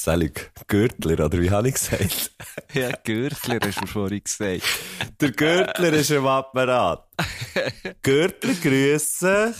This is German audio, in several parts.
Selig Gürtler, oder wie habe ich gesagt? Ja, Gürtler hast du vorhin gesagt. Der Gürtler ist im Apparat. Gürtler, grüß sich.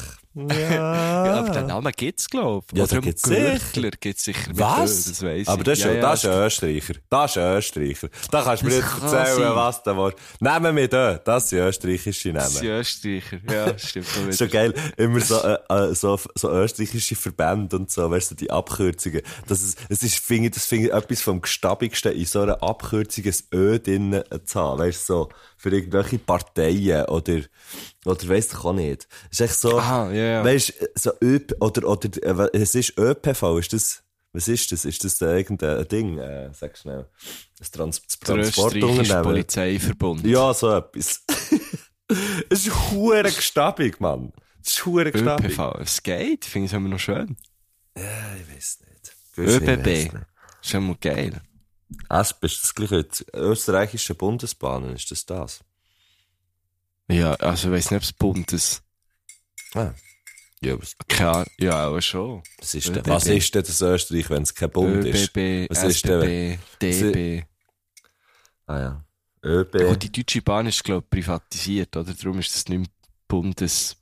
Ja. Ja, aber den Namen gibt's, glaub ich. Ja, Oder den gibt's Gürtler gibt's sicher mit Ö, Was? das weiss Aber das ist, ja, das ist ein Österreicher. Das ist ein Österreicher. Da kannst du mir kann erzählen, sein. was da war. Nehmen wir da. Das sind österreichische Das sind Namen. Österreicher. Ja, stimmt. schon Das ist schon geil. Immer so, äh, äh, so, so österreichische Verbände und so, weißt du, die Abkürzungen. Das ist, es ist, finde ich, das finde ich etwas vom Gestabigsten, in so einer Abkürzung ein Ö drin zu haben. Weißt du, so, für irgendwelche Parteien oder, oder weiss ich auch nicht. Es ist echt so, Aha, ja, ja. weißt du, so ÖP, oder, oder, äh, es ist ÖPV, ist das, was ist das? Ist das äh, irgendein Ding, äh, sag schnell, das Trans Transportunternehmen? Polizeiverbund. Ja, so etwas. Es ist hure gestabig, Mann. Es ist hure gestabig. ÖPV. Es geht. Finde ich es immer noch schön. Ja, ich weiß nicht. Ich weiss ÖBB. nicht. Ist immer geil. ASP ist das gleiche. Die österreichische Bundesbahnen, ist das das? Ja, also ich weiss nicht, ob es Bundes... Ah. Ja, was, Keine. Ja, aber schon. was, ist denn, was ist denn das Österreich, wenn es kein Bund ist? ÖBB, Was ist denn- DB. Ah ja. ÖB. Gut, die Deutsche Bahn ist, glaube ich, privatisiert, oder? Darum ist das nicht mehr Bundes...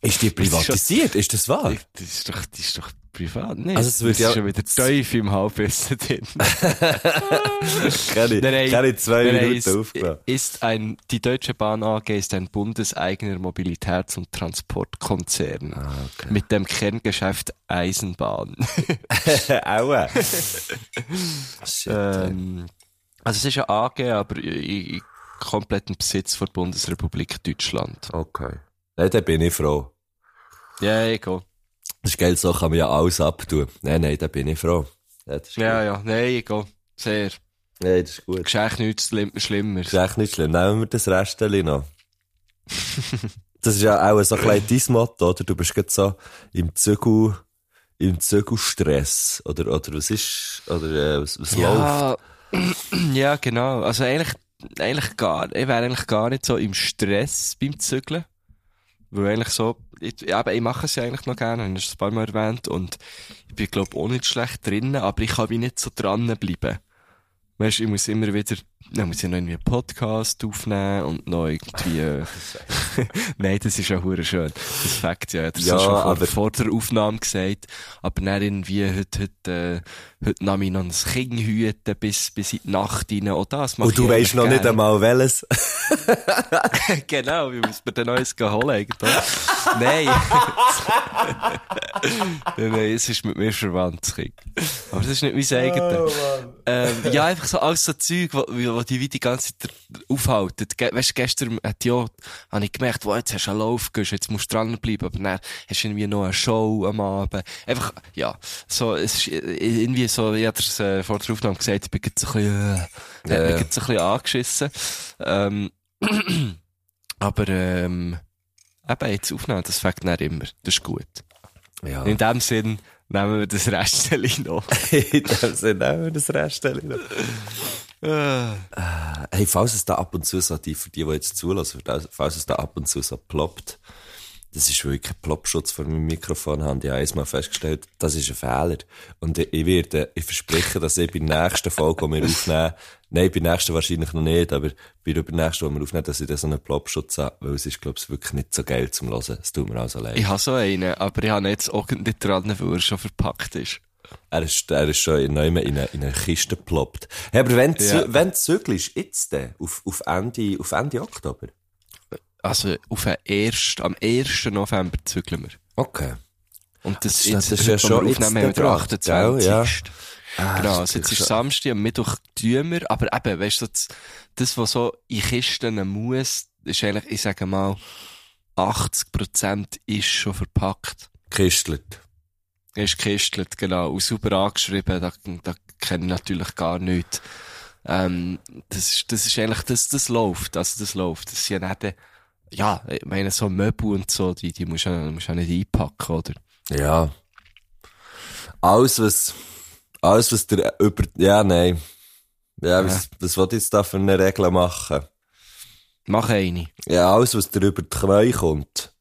Ist die privatisiert? Ist das wahr? Das ist doch, das ist doch privat, nicht? Also es wird ja- ist schon wieder tief im Halbwissen drin. Keine, Nein, keine zwei nein, Minuten ist, aufgenommen. ist ein, die Deutsche Bahn AG ist ein bundeseigener Mobilitäts- und Transportkonzern. Ah, Mit dem Kerngeschäft Eisenbahn. Aua. Shit. ähm, also es ist eine AG, aber in, in kompletten Besitz von der Bundesrepublik Deutschland. Okay. Nein, da bin ich froh. Ja, egal. Das ist geil, so kann man ja alles abtun. Nein, nein, da bin ich froh. Ja, Ja, ja, nein, egal. Sehr. Nein, das ist gut. Geschenk nichts schlimm, schlimmer. Das ist echt nicht schlimm. Nehmen wir das Restchen noch. das ist ja auch so ein kleines Motto, oder? Du bist gerade so im Zügel, im Zügelstress. Oder, oder was ist, oder, äh, was, was läuft? Ja, ja, genau. Also eigentlich, eigentlich gar, ich wäre eigentlich gar nicht so im Stress beim Zügeln. Weil eigentlich so, ich, ja, aber ich mache es ja eigentlich noch gerne, habe ich es ein paar Mal erwähnt, und ich bin, glaube auch nicht schlecht drinnen, aber ich kann wie nicht so dranbleiben. Weißt du, ich muss immer wieder, dann muss ich noch irgendwie einen Podcast aufnehmen und noch irgendwie, äh, nein, das ist ja hure schön. Das Fakt, ja, das Ja, ja, schon vor, aber- vor der Aufnahme gesagt. Aber dann irgendwie, heute, heute, äh, heute ich noch ein Kind hüten bis, bis in die Nacht rein. Auch das Und du weisst noch eigentlich nicht einmal welches. gerne. genau, wie muss man denn neues holen eigentlich? Nein. nein, nein, es ist mit mir verwandt, das Kind. Aber das ist nicht mein eigenes. ähm, ja, einfach so alles so Zeug, wo, wo die wie die ganze Zeit aufhalten. Weißt du, gestern hat ja, habe ich gemerkt, wow, jetzt hast du einen Lauf, jetzt musst du dranbleiben, aber dann hast du irgendwie noch eine Show am Abend. Einfach, ja, so, es ist irgendwie so, ich hatte es äh, vor der Aufnahme gesagt, ich bin jetzt ein bisschen, äh, mich ja. jetzt ein bisschen angeschissen. Ähm, aber, ähm, eben jetzt aufnehmen, das fängt dann immer. Das ist gut. Ja. In dem Sinn nehmen wir das Restchen noch. In dem Sinne nehmen wir das Restchen noch. Äh, Hey, falls es da ab und zu so, die, für die, die jetzt zulassen, falls es da ab und zu so ploppt, das ist wirklich ein Ploppschutz vor meinem Mikrofon, haben die einmal festgestellt, das ist ein Fehler. Und ich, werde, ich verspreche, dass ich bei der nächsten Folge, die wir aufnehmen, nein, bei der nächsten wahrscheinlich noch nicht, aber bei der nächsten, die wir aufnehmen, dass ich da so einen Ploppschutz habe, weil es ist, glaube ich, wirklich nicht so geil zum Hören. Es tut mir also leid. ich habe so einen, aber ich habe jetzt auch nicht dran, weil er schon verpackt ist. Er ist, er ist schon in, in, eine, in eine Kiste geploppt. Hey, aber wenn, Ja. ja. zügelst, jetzt denn, auf, auf Ende, auf Ende Oktober? Also, auf den 1., am 1. November zügeln wir. Okay. Und das, Das- jetzt, das ist ja schon jetzt aufnehmen, haben wir den dran, 28. gell? Ja. Ah, genau, also jetzt ist schon- Samstag, am Mittwoch tun wir, aber eben, weißt du, das, das, was so in Kisten muss, ist eigentlich, ich sage mal, 80% ist schon verpackt. Kistelt. Ist gekistelt, genau. Und super angeschrieben, da, da kenne ich natürlich gar nichts. Ähm, das ist, das ist eigentlich, das, das läuft, also das läuft. Das sind ja nicht, ja, ich meine, so Möbel und so, die, die musst du ja, musst ja nicht einpacken, oder? Ja. Alles, was, alles, was der über, ja, nein. Ja, was, was will ich jetzt da für eine Regel machen? Mach eine. Ja, alles, was dir über die Knie kommt.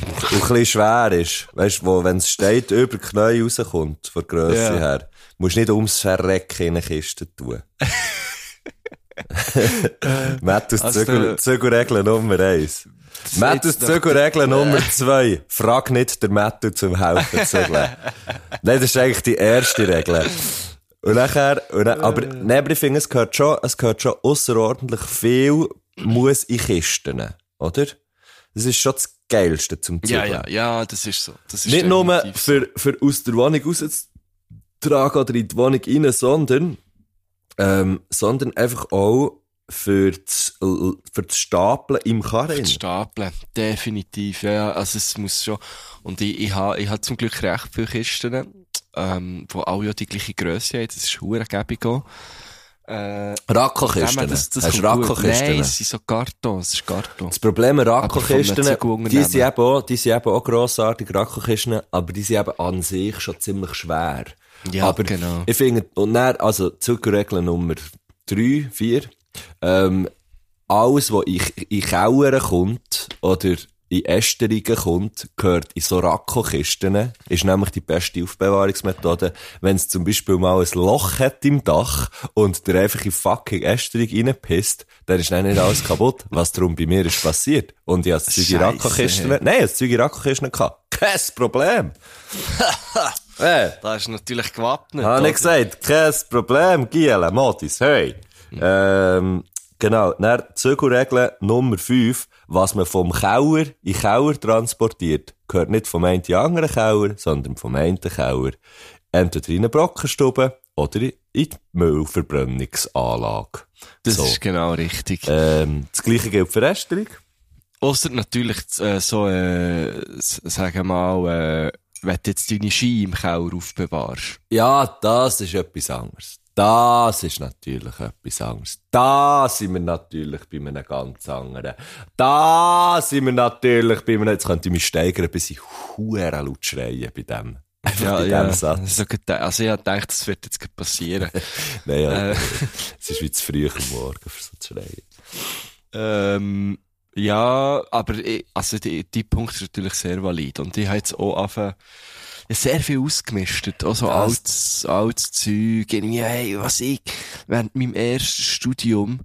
Und ein bisschen schwer ist. Weißt du, wenn es steht, über die Knie rauskommt, von der Grösse Ja. her, musst du nicht ums Verrecken in eine Kiste tun. Mattus also Zügelregel Nummer eins. Mattus Zügelregel Nummer zwei. Frag nicht der Mattu zum Helfen zügeln. Nein, das ist eigentlich die erste Regel. Und nachher, und dann, aber, nein, aber ich finde, es gehört schon, es gehört schon ausserordentlich viel muss in Kisten, oder? Das ist schon das Geilste zum Ja, Zügeln. ja, ja, das ist so. Das ist Nicht nur für, für aus der Wohnung rauszutragen oder in die Wohnung rein, sondern, ähm, sondern einfach auch für das, für das Stapeln im Karren. zu stapeln. Definitiv, ja. Also es muss schon. Und ich, ich habe ich ha zum Glück recht viele Kisten, ähm, wo alle ja die gleiche Grösse haben. Das ist hure gäbig auch. Äh, Racco-Kisten. das, das Hast. Racco-Kisten? Nein, es sind so Karton, es ist Karton. Das Problem Racco-Kisten, Zügelunternehmen. die sind eben auch, die sind eben auch grossartig, Racco-Kisten, aber die sind eben an sich schon ziemlich schwer. Ja, aber genau. ich finde, und dann, also, Zuckerregel Nummer drei, vier, ähm, alles, was in, in Keller kommt, oder in Ästerungen kommt, gehört in so Racco-Kisten, ist nämlich die beste Aufbewahrungsmethode. Wenn es zum Beispiel mal ein Loch hat im Dach und der einfach in fucking Ästerung reinpisst, dann ist dann nicht alles kaputt, was darum bei mir ist passiert. Und ich habe das Zeug in Racco-Kisten, nein, das Zeug in Racco-Kisten gehabt. Kein Problem. hey. Da ist natürlich gewappnet. Habe ich gesagt, kein Problem, Giele, Motis, hey. Ähm, genau, dann Zügelregel Nummer 5, was man vom Keller in Keller transportiert, gehört nicht vom einen in anderen Keller, sondern vom einen Keller. Entweder in eine Brockenstube oder in die Müllverbrennungsanlage. Das so. ist genau richtig. Ähm, das gleiche gilt für Ästerung. Ausser natürlich äh, so, äh, sagen wir mal, äh, wenn du jetzt deine Ski im Keller aufbewahrst. Ja, das ist etwas anderes. Das ist natürlich etwas anderes. Da sind wir natürlich bei einem ganz anderen. Da sind wir natürlich bei einem, jetzt könnte ich mich steigern, bis ich huere laut schreien bei dem. Einfach Ja, bei ja. Satz. So, also ich gedacht, das wird jetzt passieren. Nein, ja, Äh. es ist wie zu früh am Morgen, für so zu schreien. ähm, ja, aber ich, also die, die Punkt ist natürlich sehr valid. Und ich habe jetzt auch angefangen, sehr viel ausgemistet. Auch so Das- altes, altes Zeug. Irgendwie, hey, was ich während meinem ersten Studium,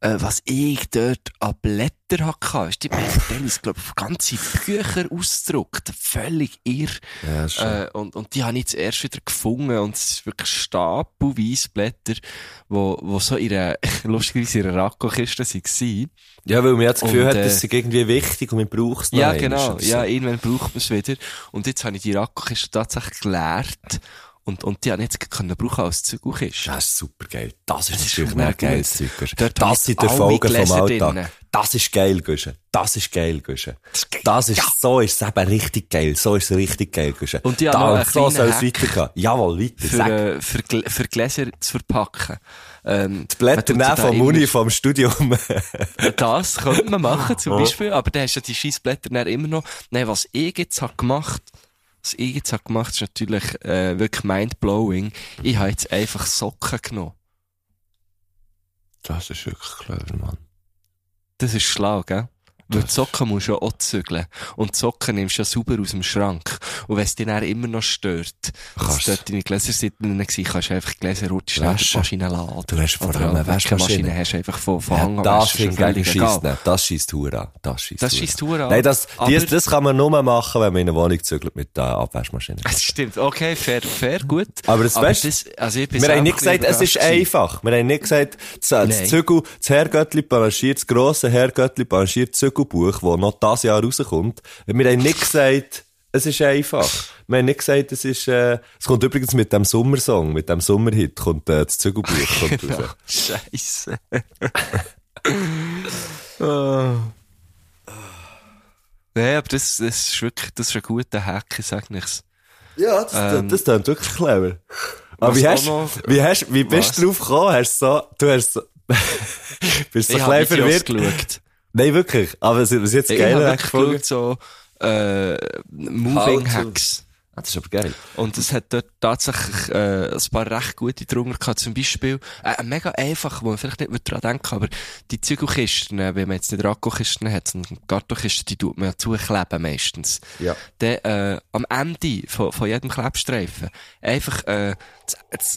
äh, was ich dort an Blätter hatte, ist die Dennis, glaube ich, ganze Bücher ausgedruckt. Völlig irr. Ja, schon. Äh, und, und die habe ich jetzt erst wieder gefunden und es ist wirklich stapelweise Blätter, wo, wo so in einer, lustigerweise in einer Racco-Kiste waren. ja, weil man ja das Gefühl und, hat, äh, das ist irgendwie wichtig und man braucht es noch Ja, genau. Ja, irgendwann braucht man es wieder. Und jetzt habe ich die Racco-Kiste tatsächlich geleert. Und, und die habe ich jetzt können brauchen als Zügelkiste. Das ist super geil. Das ist Das ist natürlich. Guschen. Dort habe Das sind die Folgen vom Alltag. Das ist geil, Guschen. Das ist geil, geil. Das ist, so ist es eben richtig geil. So ist es richtig geil, Guschen. Und die haben da, so soll es weitergehen. Jawohl, weiter. Für, äh, für, Gl- für Gläser zu verpacken. Ähm, die Blätter nehmen vom Uni, vom Studium. Das könnte man machen, zum Beispiel. Aber dann hast du ja die Scheissblätter dann immer noch. Nein, was ich jetzt hab gemacht, was ich jetzt hab gemacht, ist natürlich, äh, wirklich mindblowing. Ich habe jetzt einfach Socken genommen. das ist wirklich clever, Mann. Das ist schlau, gell? Weil die Socken musst du ja auch zügeln. Und die Socken nimmst du ja sauber aus dem Schrank. Und wenn es dich dann immer noch stört, dass dort deine Gläser sind, dann gewesen, kannst du einfach die Gläser rutschen in die. Maschine laden. Du hast vor allem eine Waschmaschine. Hast du einfach von, von Ja, Hang an das scheisst egal. nicht. Das scheisst Hure an. Das scheisst Das an. Nein, das, Aber- dies, das kann man nur machen, wenn man in eine Wohnung zügelt mit der Abwaschmaschine. Das stimmt. Okay, fair, fair, gut. Aber das weißt- das, also ich Wir haben nicht gesagt, es ist einfach. Wir haben nicht gesagt, das, das. Zügel, das Herrgöttli panaschiert, das grosse Herrgöttli panaschiert Zügelbuch, das noch dieses Jahr rauskommt. Wir haben nicht gesagt, es ist einfach. Wir haben nicht gesagt, es ist, äh, es kommt übrigens mit dem Sommersong, mit dem Sommerhit, kommt, äh, das Zügelbuch kommt raus. Scheiße. oh. Nein, aber das, das ist wirklich, das ist ein guter Hack, sag nichts. Ja, das, Ähm, das, das klingt wirklich clever. Aber wie hast, noch- wie hast, wie bist Was? du drauf gekommen? Hast so, du hast so, bist so ich Videos verwirrt? Nein, wirklich. Aber was was jetzt Ich geil habe ist, wirklich gefunden? geschaut, so, äh, Moving Hacks. Ah, das ist aber geil. Und es hat dort tatsächlich äh, ein paar recht gute drunter gehabt. Zum Beispiel, äh, mega einfach, wo man vielleicht nicht dran denken aber die Zügelkisten, äh, wenn man jetzt nicht Rakkokisten hat, sondern Kartonkisten, die tut man ja zukleben meistens. Ja. Dann, äh, am Ende von, von jedem Klebstreifen einfach äh,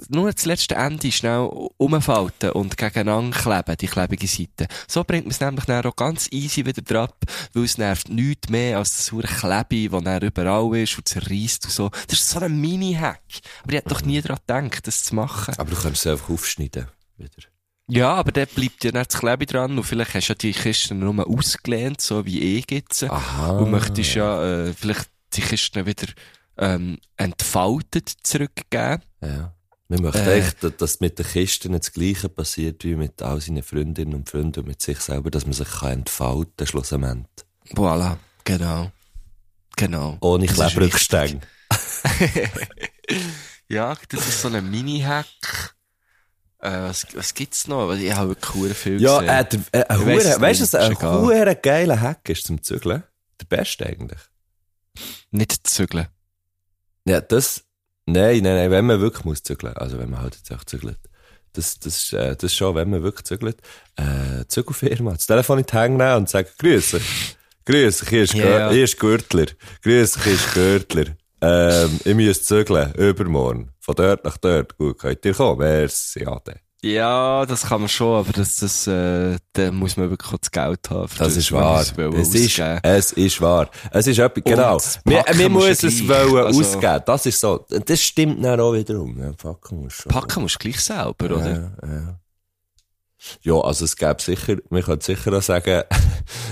nur das letzte Ende schnell umfalten und gegeneinander kleben, die klebige Seite. So bringt man es nämlich dann auch ganz easy wieder dran, weil es nervt nichts mehr als das saure Klebe, das dann überall ist und zerreißt und so. Das ist so ein Mini-Hack. Aber ich hätte doch nie daran gedacht, das zu machen. Aber du kannst es einfach aufschneiden. Wieder. Ja, aber dort bleibt ja nicht das Klebe dran und vielleicht hast du ja die Kisten nur ausgelehnt, so wie ich jetzt. Aha. Und möchtest ja äh, vielleicht die Kisten wieder ähm, entfaltet zurückgeben. Ja. Wir möchten Äh. eigentlich, dass- mit den Kisten das Gleiche passiert wie mit all seinen Freundinnen und Freunden und mit sich selber, dass man sich kann entfalten kann, schlussendlich. Voilà, genau. Genau. Ohne Klebrückstänge. Ja, das ist so ein Mini-Hack. Äh, was, was gibt's noch? Ich habe wirklich viel Ja, gesehen. äh, der, äh, ein es weißt du, was ein geiler Hack ist zum Zügeln? Der beste eigentlich. Nicht zügeln. Ja, das, nein, nein, nein, wenn man wirklich muss zügeln, also wenn man halt jetzt auch zügelt. Das, das, äh, das schon, wenn man wirklich zügelt, äh, Zügelfirma, das Telefon in die Hände nehmen und sagen, grüß dich. Grüß hier ist, ja. hier ist Gürtler. Grüß hier ist Gürtler. Ähm, ich muss zügeln, übermorgen. Von dort nach dort. Gut, könnt ihr kommen? Merci, Ade. Ja, das kann man schon, aber das, das, äh, da muss man wirklich auch das Geld haben. für Das ist wahr. es ist, es ist wahr. Es ist etwas, genau. das Wir, wir du es wollen Also- ausgeben. Das ist so. Das stimmt dann auch wiederum. Ja, packen musst du. Packen musst du gleich selber, oder? Ja, ja. Ja, also es gäbe sicher, man könnte sicher auch sagen, ich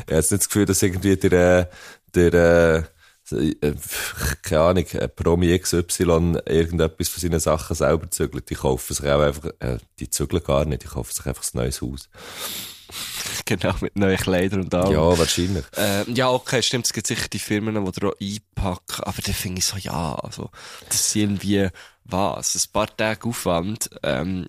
habe jetzt nicht das Gefühl, dass irgendwie der, äh, der, äh, keine Ahnung, Promi XY irgendetwas von seinen Sachen selber zügelt. Die kaufen sich auch einfach, äh, die zügeln gar nicht, die kaufen sich einfach ein neues Haus. Genau, mit neuen Kleidern und allem. Ja, wahrscheinlich. Ähm, ja, okay, stimmt, es gibt sicher die Firmen, die da auch einpacken, aber da finde ich so, ja, also, das ist irgendwie, was, ein paar Tage Aufwand, ähm,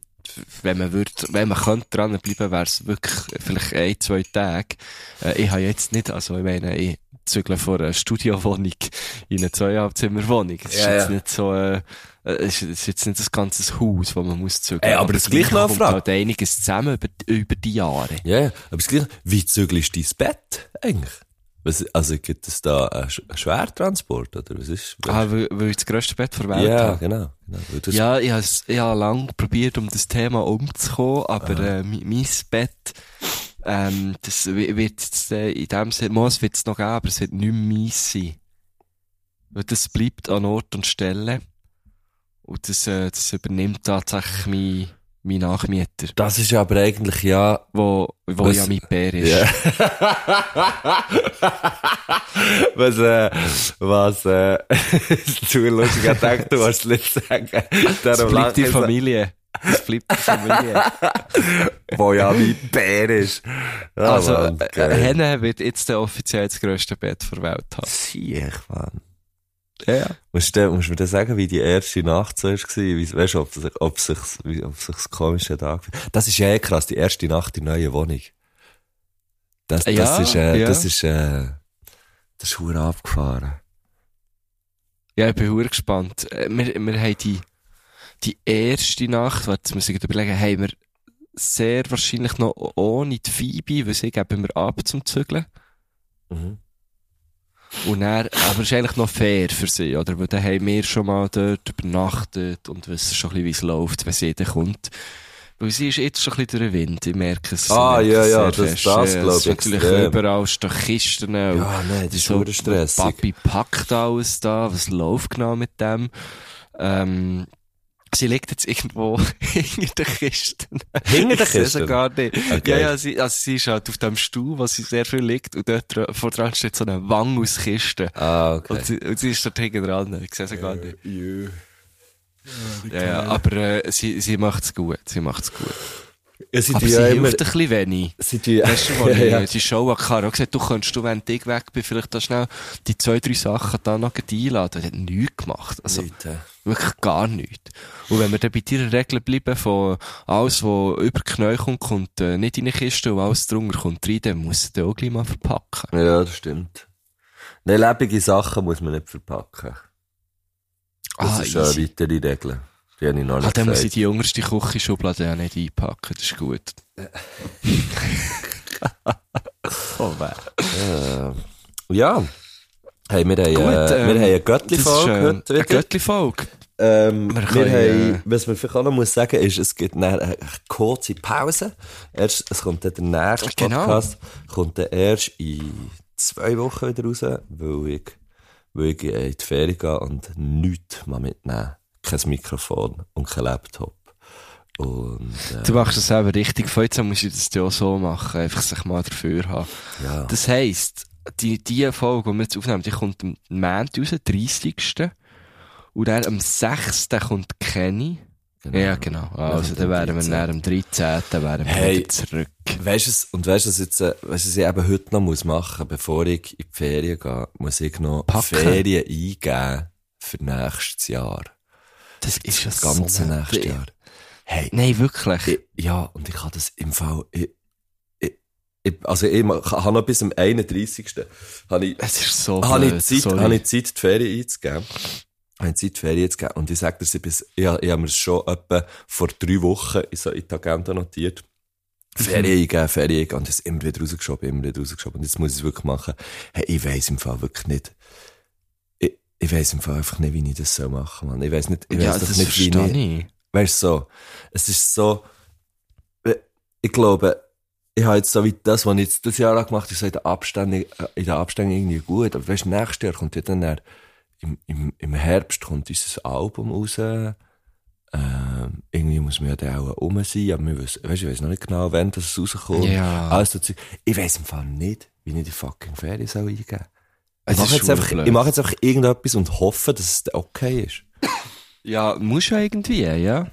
wenn man würde, wenn man könnte dranbleiben, wäre es wirklich vielleicht ein, zwei Tage. Äh, ich habe jetzt nicht, also ich meine, ich zügle von einer Studiowohnung in eine Zweieinhalbzimmerwohnung. Es ist Ja, jetzt ja. nicht so, äh, es ist, es ist jetzt nicht das ganze Haus, wo man muss zügeln. Ey, aber das gleich noch Frage. halt einiges zusammen über, über die Jahre. Ja. Aber das Gleiche, wie zügelst du dein Bett eigentlich? Was, also gibt es da einen Sch- einen Schwertransport, oder was ist? Ah, weil, weil ich das grösste Bett der Welt ja, habe. genau. genau. Das- Ja, ich habe ich habe lange probiert, um das Thema umzukommen, aber äh, mein Bett, ähm, das wi- wird jetzt äh, in dem Sinne, es wird es noch geben, aber es wird nicht mehr sein. Weil das bleibt an Ort und Stelle. Und das, äh, das übernimmt tatsächlich mein, mein Nachmieter, Das ist aber eigentlich ja, wo, wo Was- ja mein Bär ist. Ja. was, äh, was, äh, zu lustig, ich dachte, du hast es nicht sagen. Es Darum bleibt die. Familie. Es bleibt die Familie. Wo ja mein Bär ist. Ja, also, Mann, äh. Henne wird jetzt der offiziell das grösste Bett der Welt haben. Siech, Mann. Ja, ja. Musst du, musst du mir dann sagen, wie die erste Nacht so war? Wie, weißt du, ob sich, ob sich's, wie, ob sich's komisch hat angefühlt? Das ist ja eh krass, die erste Nacht in der neuen Wohnung. Das, das Ja, ist, äh, ja. das ist, äh, das ist hure abgefahren. Ja, ich bin gespannt. Äh, Wir, wir haben die, die erste Nacht, jetzt muss ich überlegen, haben wir sehr wahrscheinlich noch ohne die Phoebe, weil sie geben wir ab zum Zügeln. Mhm. Und dann, aber es ist eigentlich noch fair für sie, oder? Weil dann haben wir schon mal dort übernachtet und wissen schon ein bisschen, wie es läuft, wenn sie dann kommt. Weil sie ist jetzt schon ein bisschen durch den Wind, ich merke es. Ah, ich merke ja, ja, das- fest. das Ja, glaub es ist ich natürlich extrem. überall stehen Kisten Ja, nein, das ist hure stressig. Papi packt alles da, was läuft genau mit dem? Ähm, sie liegt jetzt irgendwo hinter den Kisten. Hinter den Ich sehe sie Kisten? gar nicht. Okay. Ja, ja, sie, also sie ist halt auf dem Stuhl, wo sie sehr viel liegt, und dort vor dran steht so eine Wang aus Kisten. Ah, okay. Und, sie, und sie ist dort hinten dran. Ich sehe sie gar nicht. Jö. Ja, ja, aber äh, sie, sie macht's gut. Sie macht's gut. Ja, sie Aber sie ja hilft immer, ein bisschen wenig. sie tun, Weißt du, wo ja, ich ja. die Show hatte, auch gesagt, du könntest, du, wenn ich weg bin, vielleicht da schnell die zwei, drei Sachen da noch einladen. Er hat nichts gemacht. Also, Nicht, äh. wirklich gar nichts. Und wenn wir dann bei deiner Regel bleiben, von alles, was über die Knie kommt, kommt äh, nicht in eine Kiste und alles drunter kommt rein, dann muss den auch gleich mal verpacken. Ja, das stimmt. Nein, lebende Sachen muss man nicht verpacken. Das Ah, ist eine weitere Regel. Die habe ich noch Ah, nicht dann muss ich die jüngerste Küchenschublade ja nicht einpacken, das ist gut. oh, weh. Ja. Hey, wir haben, Gut, äh, ähm, wir haben eine Göttli-Folge äh, heute eine. Göttli-Folge. Ähm, Wir wir haben, was man vielleicht auch noch muss sagen, ist, es gibt eine kurze Pause. Erst, es kommt dann der nächste Genau. Podcast, kommt dann erst in zwei Wochen wieder raus, weil ich, weil ich in die Ferien gehe und nichts mitnehmen. Kein Mikrofon und kein Laptop. Und, äh, Du machst das selber richtig. Von jetzt an muss ich das ja auch so machen. Einfach sich mal dafür haben. ja. Das heisst, die, die Folge, die wir jetzt aufnehmen, die kommt am Montag raus, 30. Und dann am 6. kommt Kenny. Genau. Ja, genau. Also, dann wären wir dann am 13. wären wir Hey. wieder zurück. Weißt du, und weißt du, was jetzt, äh, weißt du, was ich eben heute noch muss machen, bevor ich in die Ferien gehe, muss ich noch Packen. Ferien eingeben für nächstes Jahr. Das ist ja Das ganze so nächste Jahr. Hey, Nein, wirklich. ich, ja, und ich habe das im Fall, ich, ich, ich, also ich habe noch bis zum 31. habe ich, es ist so habe blöd. ich Zeit, habe ich Zeit, die Ferien einzugeben. Habe ich Zeit, die Ferien einzugeben. Und ich sage dir, ich, bis, ich, ich habe mir es schon etwa vor drei Wochen in, so in die Agenda notiert. Ferien eingeben, Ferien eingeben. Und das immer wieder rausgeschoben, immer wieder rausgeschoben. Und jetzt muss ich es wirklich machen. Hey, ich weiss im Fall wirklich nicht. Ich, Fall einfach nicht, wie ich das soll machen soll. Ich weiss nicht, ich weiss ja, das nicht, wie ich, ich. Weißt du, so, es ist so, äh, ich glaube, ich habe jetzt so wie das, was ich jetzt das Jahr gemacht habe, so in der Abständen, äh, in der Abständen irgendwie gut. Aber weißt du, nächstes Jahr kommt ja dann, dann im, im, im Herbst kommt unser Album raus. Ähm, irgendwie muss man ja dann auch rum sein, aber wir wissen, weißt, du, ich weiss noch nicht genau, wann das rauskommt. Ja. Alles so Zeug. Ich weiss im Fall nicht, wie ich die fucking Ferien soll eingeben. Ich Mache ist jetzt einfach, ich mache jetzt einfach irgendetwas und hoffe, dass es okay ist. Ja, muss ja irgendwie, ja.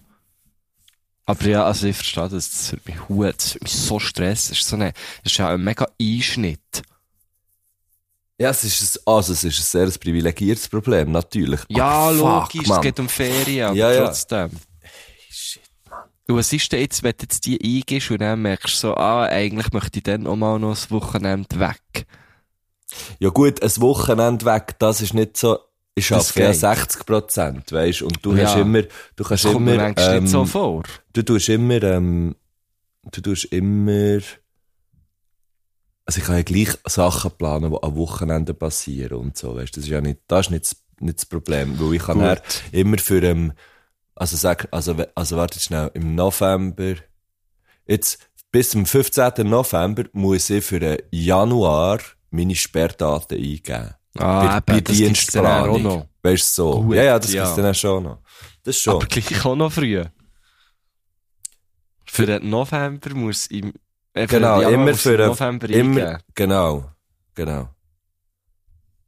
Aber ja, also ich verstehe das, das wird mich hu- das wird mich so stressen. Das ist so eine, das ist ja ein mega Einschnitt. Ja, es ist, ein, also es ist ein sehr privilegiertes Problem, natürlich. Ja, Aber fuck, logisch, Mann. es geht um Ferien, aber Ja, ja. trotzdem. Shit, Mann. Und was ist denn jetzt, wenn du jetzt die eingibst und dann merkst du so, ah, eigentlich möchte ich dann auch mal noch ein Wochenende weg. Ja gut, ein Wochenende weg, das ist nicht so, ich Das schaffe ja geht. 60 Prozent, weisst, und du Ja. hast immer, du Das kannst kommt mir immer, manchmal ähm, nicht so vor. du tust immer, ähm, du tust immer, also ich kann ja gleich Sachen planen, die am Wochenende passieren und so, weißt, das ist ja nicht, das ist nicht, das- nicht das Problem, weil ich kann dann immer für, ähm, also sag, also, also warte schnell, im November, jetzt, bis zum 15. November muss ich für den Januar meine Sperrdaten eingeben. Ah, bei, bei eben, das auch Dienstplanung. noch. Weißt du, so. Gut, ja, ja, das ja. dann auch schon noch. Das schon. Aber gleich auch noch früh. Für den November muss im, äh, Genau, immer für den- November Immer, eingeben. genau, genau.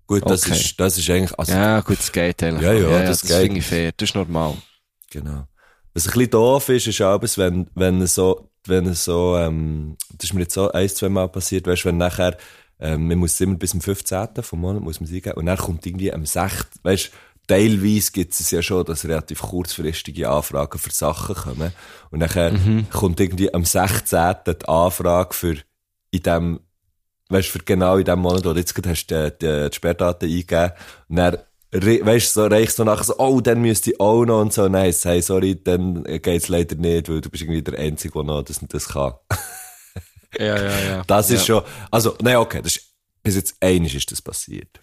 Gut, das Okay. ist, das ist eigentlich, also, Ja, gut, das geht eigentlich. Ja, ja, das das geht. finde ich fair, das ist normal. genau. Was ein bisschen doof ist, ist auch, wenn, wenn so, wenn so, ähm, das ist mir jetzt so ein, zwei Mal passiert, weißt, wenn nachher, ähm, man muss immer bis zum 15. vom Monat muss man es eingeben, und dann kommt irgendwie am 6., weißt, teilweise gibt es ja schon, dass relativ kurzfristige Anfragen für Sachen kommen, und nachher Mhm. kommt irgendwie am 16. die Anfrage für, in dem, weißt, für genau in dem Monat, wo du jetzt gerade hast, die, die, die Sperrdaten eingegeben, und dann, weißt so reichst du nachher so, oh, dann müsste ich auch noch und so, nein, hey, sorry, dann geht's leider nicht, weil du bist irgendwie der Einzige, der noch das, das kann. Ja, ja, ja. Das ist ja. schon, also, nein, okay, das ist, bis jetzt einiges ist das passiert.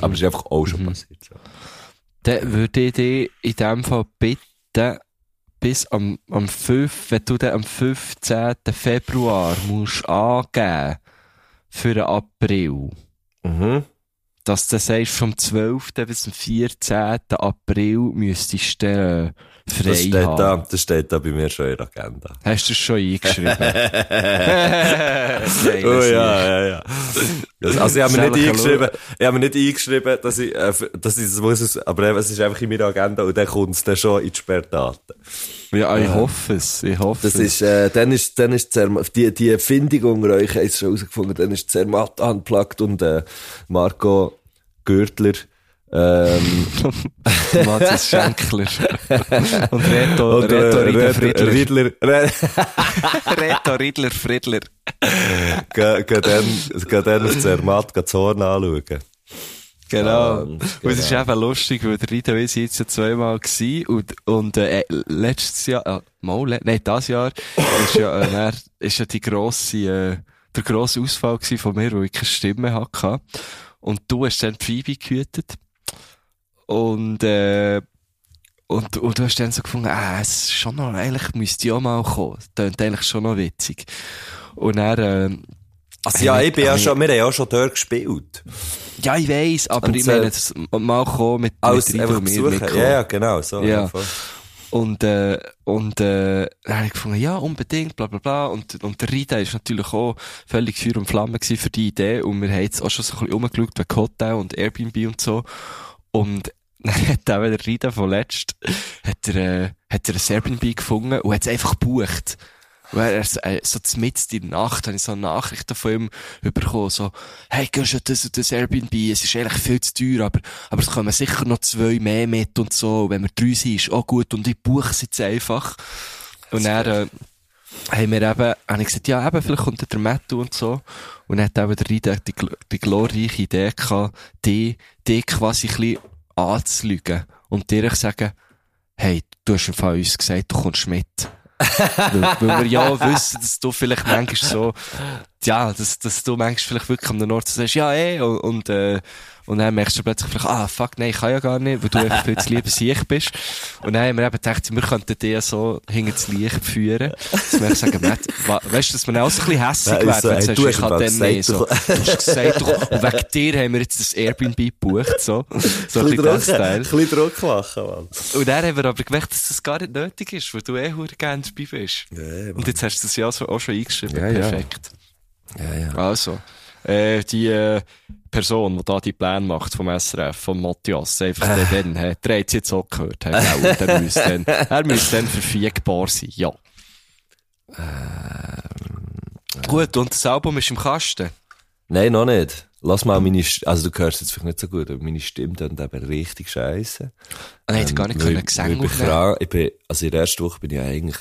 Aber es ist einfach auch schon passiert. So. Dann würde ich dich in dem Fall bitten, bis am, am 5, wenn du dann am 15. Februar musst angeben für den April, Mhm. dass du sagst, vom 12. bis zum 14. April müsstest du äh, Das steht, frei da, das steht da bei mir schon in der Agenda. Hast du es schon eingeschrieben? Nein, Oh ja, ja, ja. Also ich habe mir nicht eingeschrieben, ich habe mir nicht eingeschrieben, dass ich, äh, dass ich das muss, es- aber es ist einfach in meiner Agenda und dann kommt es dann schon in die Sperrdaten. Ja, ich hoffe es. Ich hoffe Das es. ist, äh, dann ist, dann ist Zermatt, die, die Erfindung unter euch es schon herausgefunden, dann ist Zermatt unplugged und, äh, Marco Gürtler, ähm, Matthias Schenkler. Und Reto, und, äh, Reto Riedler Friedler. Riedler, Reto Riedler Friedler. geh, dann, auf Zermatt, geh Horn anschauen. Genau. Ganz Und es ist eben lustig, weil der Rita ist jetzt ja zweimal gewesen und, und, äh, letztes Jahr, äh, mal, le nein, das Jahr, ist ja, äh, dann, ist ja die grosse, äh, der grosse Ausfall von mir, wo ich keine Stimme hatte. Und du hast dann die Phoebe gehütet. Und, äh, und, und du hast dann so gefunden, ah, es ist schon noch, eigentlich müsste ich auch mal kommen. Das klingt eigentlich schon noch witzig. Und dann, äh, Also ja, ich bin ja schon, wir haben ja schon dort gespielt. ja, ich weiss, aber Und ich meine, das mal kommen mit, Als mit einfach mir mitkommen. Ja, genau, so. Ja. Und, äh, und, äh, dann habe ich gefunden, ja, unbedingt, bla, bla, bla. Und, und der Rita ist natürlich auch völlig Feuer und Flamme für die Idee. Und wir haben jetzt auch schon so ein bisschen rumgeschaut wegen Hotel und Airbnb und so. Und dann hat auch der Rita von letzt, hat er, äh, hat er ein Airbnb gefunden und hat es einfach gebucht. Und er, er, so- äh, so mitten in der Nacht habe ich so eine Nachricht von ihm bekommen, so, hey, gehst du das und das Airbnb, es ist eigentlich viel zu teuer, aber, aber es kommen sicher noch zwei mehr mit und so, und wenn wir drei sind, ist auch gut, und ich buche es jetzt einfach. Und dann, äh, haben wir eben, habe ich gesagt, ja, eben, vielleicht kommt der Mattu und so. Und dann hat eben der Rita die, die glorreiche Idee gehabt, die, die quasi ein bisschen anzulügen. Und dir sagen, hey, du hast Fall uns gesagt, du kommst mit. weil, weil wir ja wissen, dass du vielleicht manchmal so, ja, dass, dass du manchmal vielleicht wirklich am Nord sagst, ja, eh, und, und, äh, und dann merkst du plötzlich vielleicht, ah, fuck, nein, ich kann ja gar nicht, weil du einfach viel zu lieb ich bist. Und dann haben wir eben gedacht, wir könnten dir so hinter das Licht führen. Dass wir sagen, Matt, weißt du, dass wir auch so ein bisschen hässig Ja, werden, so, wenn du sagst, ich kann dann nicht so. du- hast gesagt, du, und wegen dir haben wir jetzt das Airbnb gebucht, so. So ein bisschen das Teil. bisschen Druck machen, Mann. Und dann haben wir aber gemerkt, dass das gar nicht nötig ist, weil du eh gerne dabei bist. Ja, Und jetzt hast du das ja auch schon eingeschrieben. Ja. Perfekt. ja, ja. Also, äh, die äh, Person, die da die Pläne macht vom SRF, von Matthias, einfach Äh. der dann, äh, der hat jetzt auch gehört, hey, genau, der müsste dann, er müsste dann verfügbar sein, ja. Ähm, Gut, und das Album ist im Kasten. Nein, noch nicht. Lass mal meine, St- also du hörst jetzt vielleicht nicht so gut, aber meine Stimme dann eben richtig scheiße. Er hätte gar nicht können Gesang weil ich bin also in der ersten Woche bin ich eigentlich,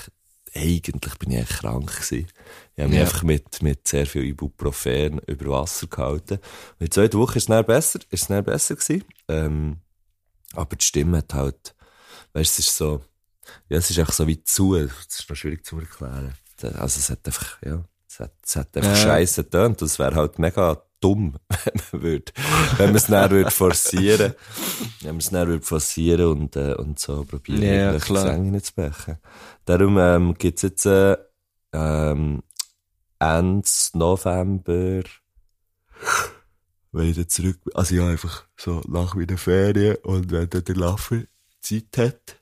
eigentlich bin ich krank gewesen. Ich habe mich Ja. einfach mit, mit sehr viel Ibuprofen über Wasser gehalten. Und in der zweiten Woche ist es dann besser, ist es dann besser gewesen. Ähm, aber die Stimme hat halt, weißt es ist so, ja, es ist einfach so wie zu, das ist noch schwierig zu erklären. Also es hat einfach, ja, es hat, es hat einfach Ja. scheiße getönt. Und es wäre halt mega dumm, wenn man würde, wenn man es dann würde forcieren, wenn man es dann würde forcieren und, äh, und so probieren, Ja. Gesänge nicht zu brechen. Darum, ähm, gibt's jetzt, äh, ähm, Ende November, wenn ich dann zurück bin, also ja, einfach so nach meiner Ferien und wenn dann der Laffer Zeit hat,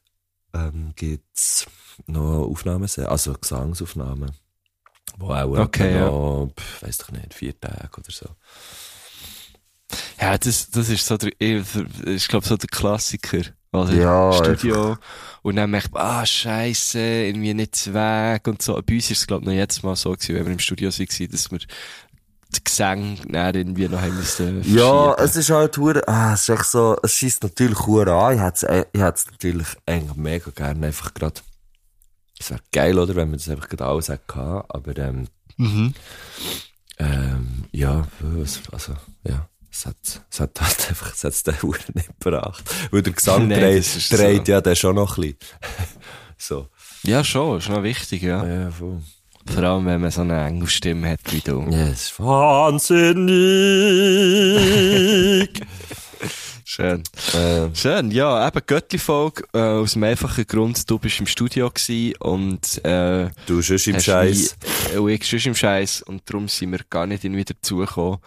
ähm, gibt's noch Aufnahmen, also Gesangsaufnahmen, wo auch Okay, ja. noch, pff, weiss doch nicht, vier Tage oder so. Ja, das, das ist so der, ich glaube so der Klassiker. Also Ja, Studio. Und dann merkt man, ah, scheiße, irgendwie nicht zu Weg und so. Bei uns ist es, glaube ich, noch jetzt mal so gewesen, wenn wir im Studio waren, dass wir die Gesänge dann irgendwie noch haben müssen Ja, es ist halt hure, ah, es ist echt so, es schießt natürlich hure an. Ich hätte es, es natürlich eigentlich mega gerne einfach gerade, es wäre geil, oder, wenn man das einfach gerade alles hätte aber, ähm, Mhm. ähm, ja, also, ja. Es hat, es hat halt einfach, es hat es den Hure nicht gebracht. Weil der Gesang Nein, dreht, das dreht so. ja dann schon noch ein bisschen. so. Ja, schon, ist noch wichtig, ja. Ja, voll. Vor allem, wenn man so eine Engelstimme hat wie du. Ja, es ist wahnsinnig. Schön. ähm, Schön, ja, eben Göttli-Folge, äh, aus dem einfachen Grund, du bist im Studio und, äh, du schon im Scheiß. Und ich schon im Scheiß und darum sind wir gar nicht irgendwie dazugekommen,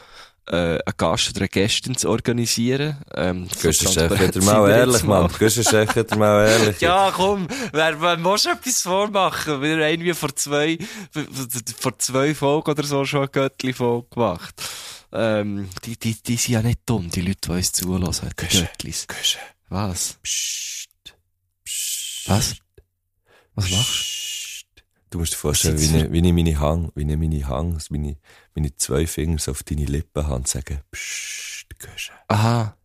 äh, einen Gast oder eine Gästin zu organisieren. Ähm, du transparent wieder mal ehrlich. Mann. Du echt wieder mal ehrlich. Ja, komm, wer, wer muss etwas vormachen? Wir haben irgendwie vor zwei, vor zwei Folgen oder so schon ein Göttli-Folge gemacht. Ähm, die, die, die sind ja nicht dumm, die Leute, die uns zulassen, die. Göttlis. Gehst Was? Psst. Psst. Was? Was machst Psst. Du musst dir vorstellen, wie ich, wie ich meine Hang, wie ich meine Hang, also meine, meine zwei Finger auf deine Lippen haben und sagen, psst, gehst du? Aha.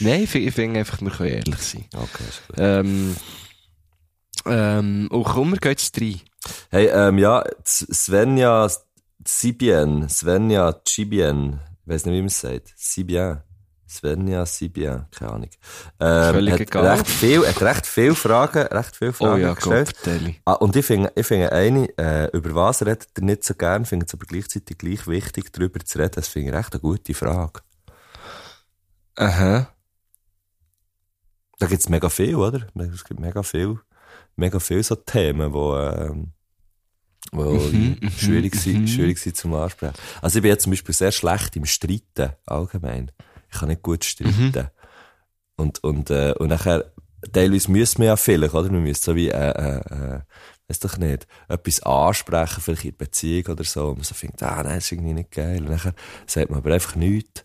Nein, ich finde einfach, wir können ehrlich sein. Okay, ist gut. Ähm, ähm, und komm, wir gehen jetzt rein. Hey, ähm, ja, Svenja Sibien, Svenja Chibien, ich weiss nicht, wie man es sagt. Sibien. Svenja Sibien, keine Ahnung. Ähm, Völlig hat egal. recht viel, hat recht viele Fragen, recht viele Oh Fragen ja, gestellt. Gott. Ah, und ich finde, ich finde eine, äh, über was redet ihr nicht so gern, finde es aber gleichzeitig gleich wichtig, darüber zu reden. Das finde ich echt eine gute Frage. Aha. Da gibt's mega viel, oder? Es gibt mega viel, mega viel so Themen, wo, ähm, wo Mhm, mhm, schwierig sind, mhm. schwierig sind zum Ansprechen. Also ich bin jetzt zum Beispiel sehr schlecht im Streiten, allgemein. Ich kann nicht gut streiten. Mhm. Und, und, äh, und nachher, teilweise müssen wir ja vielleicht, oder? Wir müssen so wie, äh, äh, äh, weiss doch nicht, etwas ansprechen, vielleicht in der Beziehung oder so. Und man so findet, ah, nein, das ist irgendwie nicht geil. Und nachher sagt man aber einfach nichts.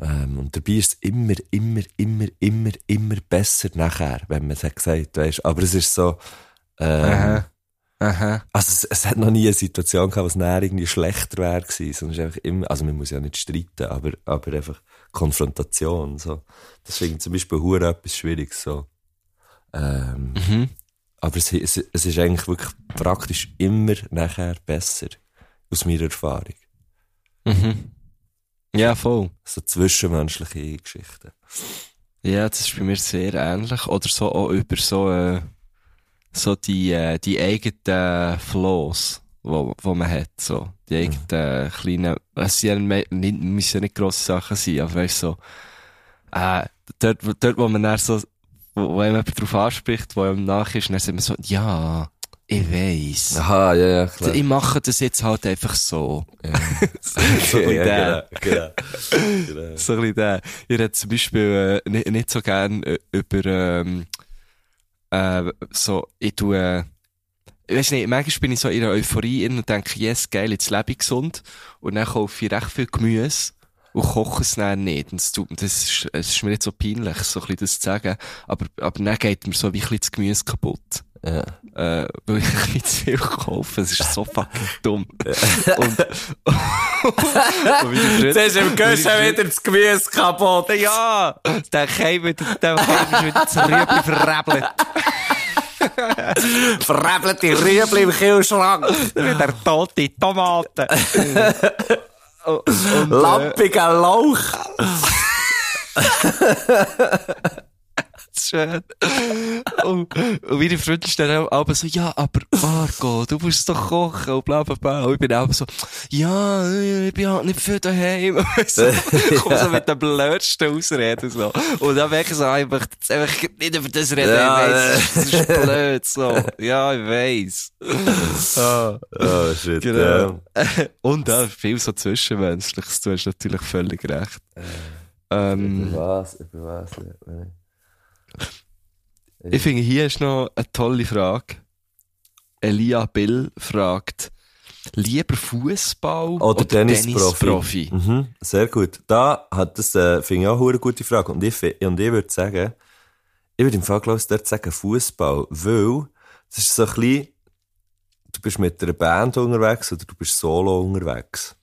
Ähm, und dabei ist es immer, immer, immer, immer, immer besser nachher, wenn man es hat gesagt, weisst. Aber es ist so, ähm, Aha. Aha. also es, es hat noch nie eine Situation gehabt, wo es näher irgendwie schlechter wäre gewesen, sondern es ist einfach immer, also man muss ja nicht streiten, aber, aber einfach Konfrontation, so. Das finde ich zum Beispiel hure etwas Schwieriges, so. Ähm, Mhm. aber es, es, es ist eigentlich wirklich praktisch immer nachher besser, aus meiner Erfahrung. Mhm. Ja, voll. So zwischenmenschliche Geschichten. Ja, das ist bei mir sehr ähnlich. Oder so auch über so, äh, so die, äh, die eigenen Flows, wo, wo man hat, so. Die eigenen kleinen, es ja nicht, müssen ja nicht grosse Sachen sein, aber weißt so, äh, dort, wo- dort, wo man dann so, wo, wo einem jemand drauf anspricht, wo einem nach ist, dann sagt man so, ja, ich weiss. Aha, ja, ja, klar. Ich mache das jetzt halt einfach so. so ein Ja, bisschen ja, der. genau, genau. genau. So ein bisschen der. Ich rede zum Beispiel äh, nicht, nicht so gern äh, über ähm, äh, so, ich tue, äh, ich weiß nicht, manchmal bin ich so in einer Euphorie und denke, yes, geil, jetzt lebe ich gesund. Und dann kaufe ich recht viel Gemüse und koche es dann nicht. Und das, tut, das, ist, es ist mir nicht so peinlich, so ein bisschen das zu sagen. Aber, aber dann geht mir so wie ein bisschen das Gemüse kaputt. Ja. Äh, weil ich ein bisschen zu viel kaufe. Es ist so fucking dumm. und, und Freunde- im Göschen wieder das Gemüse kaputt. ja, der Keim wieder, ist wieder zu Rüebli verrebelt. Verrebbelte Rüebli im Kühlschrank. Wieder tote Tomaten. äh, Lampiger Lauch. schön. Und, und meine Freunde stehen auch aber so, ja, aber Marco, du musst doch kochen und bla bla bla. Und ich bin auch so, ja, ich bin halt nicht viel daheim. so, ich komme so mit den blödsten Ausreden so. Und dann merke ich so, ah, ich möchte jetzt einfach nicht über das reden, Ja, ich weiss, das ist blöd, so. Ja, ich weiss. Ah. Oh, shit, Genau. Und ja, viel so Zwischenmenschliches, du hast natürlich völlig recht. Ähm, Über was? Über was? Ich finde, hier ist noch eine tolle Frage. Elia Bill fragt, lieber Fußball Oder oder, Tennisprofi. Tennisprofi? Mhm, sehr gut. Da hat das, äh, finde ich auch eine gute Frage. Und ich, und ich würde sagen, ich würde im Fall, glaube ich, dort sagen Fußball, weil, das ist so ein bisschen, du bist mit einer Band unterwegs oder du bist solo unterwegs.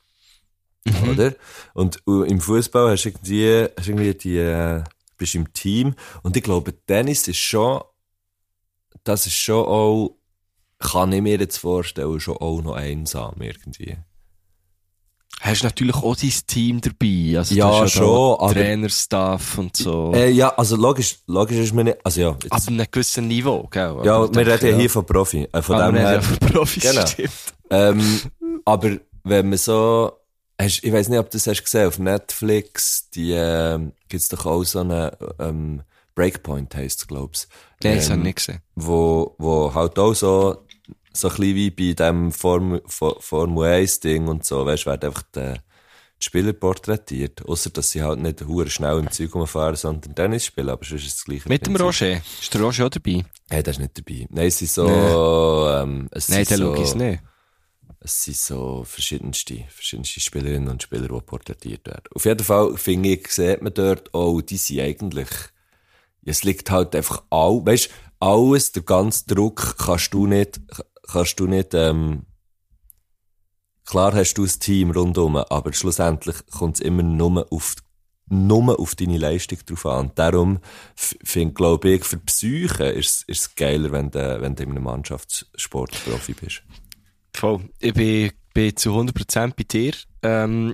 Oder? Und äh, im Fußball hast du irgendwie, hast irgendwie die, äh, bist im Team. Und ich glaube, Tennis ist schon, das ist schon auch, kann ich mir jetzt vorstellen, schon auch noch einsam irgendwie. Hast du natürlich auch dein Team dabei. Also Ja, hast schon, aber- Trainerstaff und so. Äh, ja, also logisch, logisch ist mir nicht, also ja, jetzt, Ab einem gewissen Niveau, gell? ja, Aber ich wir reden ja hier von Profi, äh, von Ah, dem her. ja von Profis, Genau. stimmt. Ähm, aber wenn man so, hast, ich weiß nicht, ob du das hast gesehen, auf Netflix, die, ähm, gibt's doch auch so eine, ähm, Breakpoint heisst es, glaub's. Nein, das ähm, habe ich nicht gesehen. wo, wo halt auch so, so ein bisschen wie bei dem Form, Fo- Formel 1 Ding und so, weißt, werden einfach die, die Spieler porträtiert. Außer dass sie halt nicht hure schnell im Zeug rumfahren, sondern Tennis spielen, aber sonst ist es das gleiche. Mit dem. Roger. Ist der Roger auch dabei? Hey, der ist nicht dabei. Nein, es sind so, ähm, es Nein, der so, ich nicht. Es sind so verschiedenste, verschiedenste Spielerinnen und Spieler, die porträtiert werden. Auf jeden Fall, finde ich, sieht man dort, oh, die sind eigentlich, es liegt halt einfach all, weißt, alles, der ganze Druck kannst du nicht, kannst du nicht, ähm, klar hast du ein Team rundum, aber schlussendlich kommt es immer nur auf, nur auf deine Leistung drauf an. Darum finde, glaube ich, für die Psyche ist es geiler, wenn du, wenn du in einem Mannschaftssport Profi bist. Voll. Ich bin, bin zu 100% bei dir. Ähm,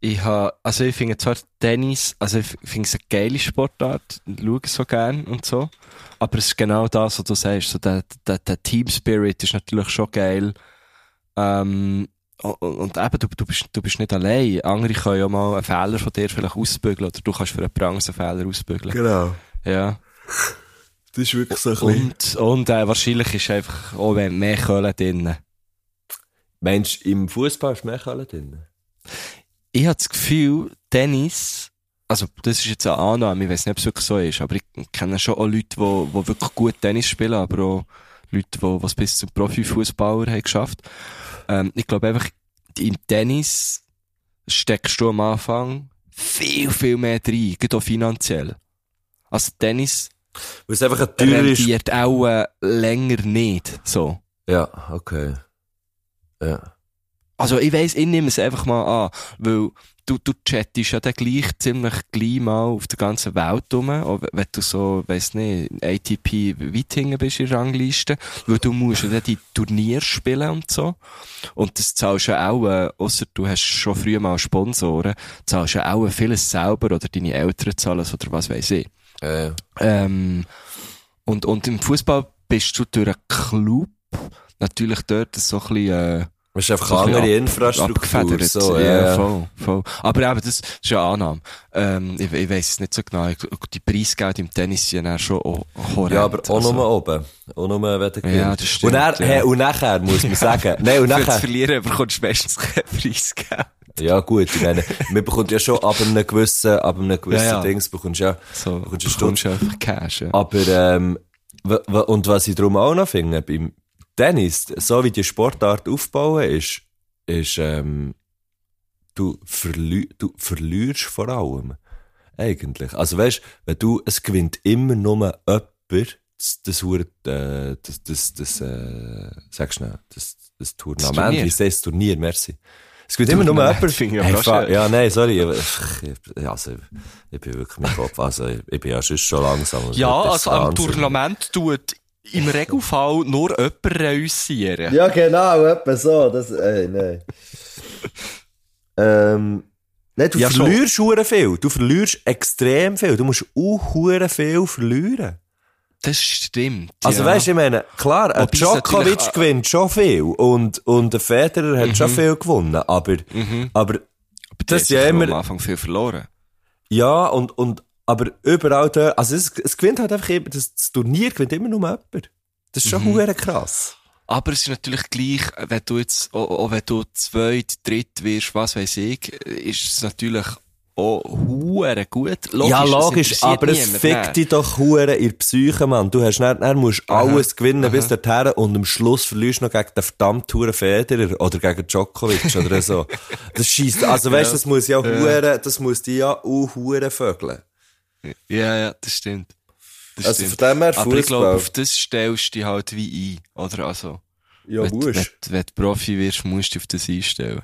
ich also ich finde zwar Tennis, also ich finde es eine geile Sportart, ich schaue so gern und so, aber es ist genau das, was du sagst, so der, der, der Team Spirit ist natürlich schon geil. Ähm, und, eben, du, du, bist, du bist nicht allein. Andere können ja mal einen Fehler von dir vielleicht ausbügeln oder du kannst für einen Prangs einen Fehler ausbügeln. Genau. Ja. Das ist wirklich so ein Und, und äh, wahrscheinlich ist einfach auch mehr Köln drin. Mensch, im Fußball ist mehr Kalle drin. ich habe das Gefühl, Tennis, also das ist jetzt eine Annahme, ich weiß nicht, ob es wirklich so ist, aber ich kenne schon auch Leute, die, die wirklich gut Tennis spielen, aber auch Leute, die was bis zum Profifußballer haben geschafft. Ähm, ich glaube einfach, im Tennis steckst du am Anfang viel, viel mehr rein, gerade auch finanziell. Also Tennis Weil es einfach ein teurer ist. rentiert auch äh, länger nicht, so. Ja, okay. Ja. Also ich weiss, ich nehme es einfach mal an, weil du, du chattest ja dann gleich ziemlich gleich mal auf der ganzen Welt rum, wenn du so, weiss nicht, ATP weit hinten bist in der Rangliste, weil du musst ja dann die Turniere spielen und so. Und das zahlst du ja auch, äh, ausser du hast schon früher mal Sponsoren, zahlst du ja auch vieles selber oder deine Eltern zahlen oder was weiss ich. Äh, Ähm, und, und im Fußball bist du durch einen Club natürlich dort so ein bisschen, äh, es ist einfach so andere ab- Infrastruktur. So, ja, ja, voll, voll. Aber eben, das ist ja Annahme. Ähm, ich, ich weiss es nicht so genau. Die Preisgeld im Tennis sind ja schon auch horrend. Ja, aber auch Also, nur oben. Auch nur, wenn du gewinnst. Ja, das stimmt, Und, dann, ja. hey, und nachher muss man sagen, nein, und Für das nachher, Verlieren bekommst du meistens kein Preisgeld. ja gut, ich meine, man bekommt ja schon ab einem gewissen, ab einem gewissen Ja, ja. Dings, bekommst du ja, So, bekommst du bekommst Stutz. du einfach Cash, ja. Aber, ähm, und was ich darum auch noch finde, beim Tennis, so wie die Sportart aufbauen ist, ist, ähm, du, verlü du verlierst vor allem. Eigentlich. Also weißt, wenn du, es gewinnt immer nur jemand, das, das, äh, das, das, das, äh, sag schnell, das, das Tournament, Turnier. wie ist das Turnier, merci. Es gewinnt immer nur jemand. finde ich aber Hey, fa- ja, nein, sorry, ich, also, ich bin wirklich mein Kopf, also, ich, bin ja schon langsam. Ja, das also am. Tournament tut im Regelfall nur jemand reüssieren. Ja, genau, etwa so. Das, ey, nein. ähm, nein, du Ja, schon. verlierst hure viel. Du verlierst extrem viel. Du musst auch hure viel verlieren. Das stimmt. Also ja. weißt du, ich meine, klar, ein Djokovic gewinnt schon viel und, und der Federer hat schon viel gewonnen, aber, Mhm. aber, Aber das ist ja am immer, Anfang viel verloren. ja, und, und, aber überall da, also es, es gewinnt halt einfach immer, das, das Turnier gewinnt immer nur jemand. Das ist schon Mhm. krass. Aber es ist natürlich gleich, wenn du jetzt, auch, auch wenn du zweit, dritt wirst, was weiß ich, ist es natürlich auch hure gut. Logisch, ja, logisch, aber es fickt nein. dich doch hure in die Psyche, Mann. Du hast nicht, dann musst Aha, alles gewinnen bis aha. dorthin und am Schluss verlierst du noch gegen den verdammten hure Federer oder gegen Djokovic oder so. Das schießt, also weißt du, das muss ja hure, das muss dich ja auch hure vögeln. Ja, ja, das stimmt. Das Also stimmt. von dem her Aber ich glaube, Fußball. auf das stellst du dich halt wie ein, oder? Also, Ja, wenn, musst. wenn, wenn du Profi wirst, musst du dich auf das einstellen.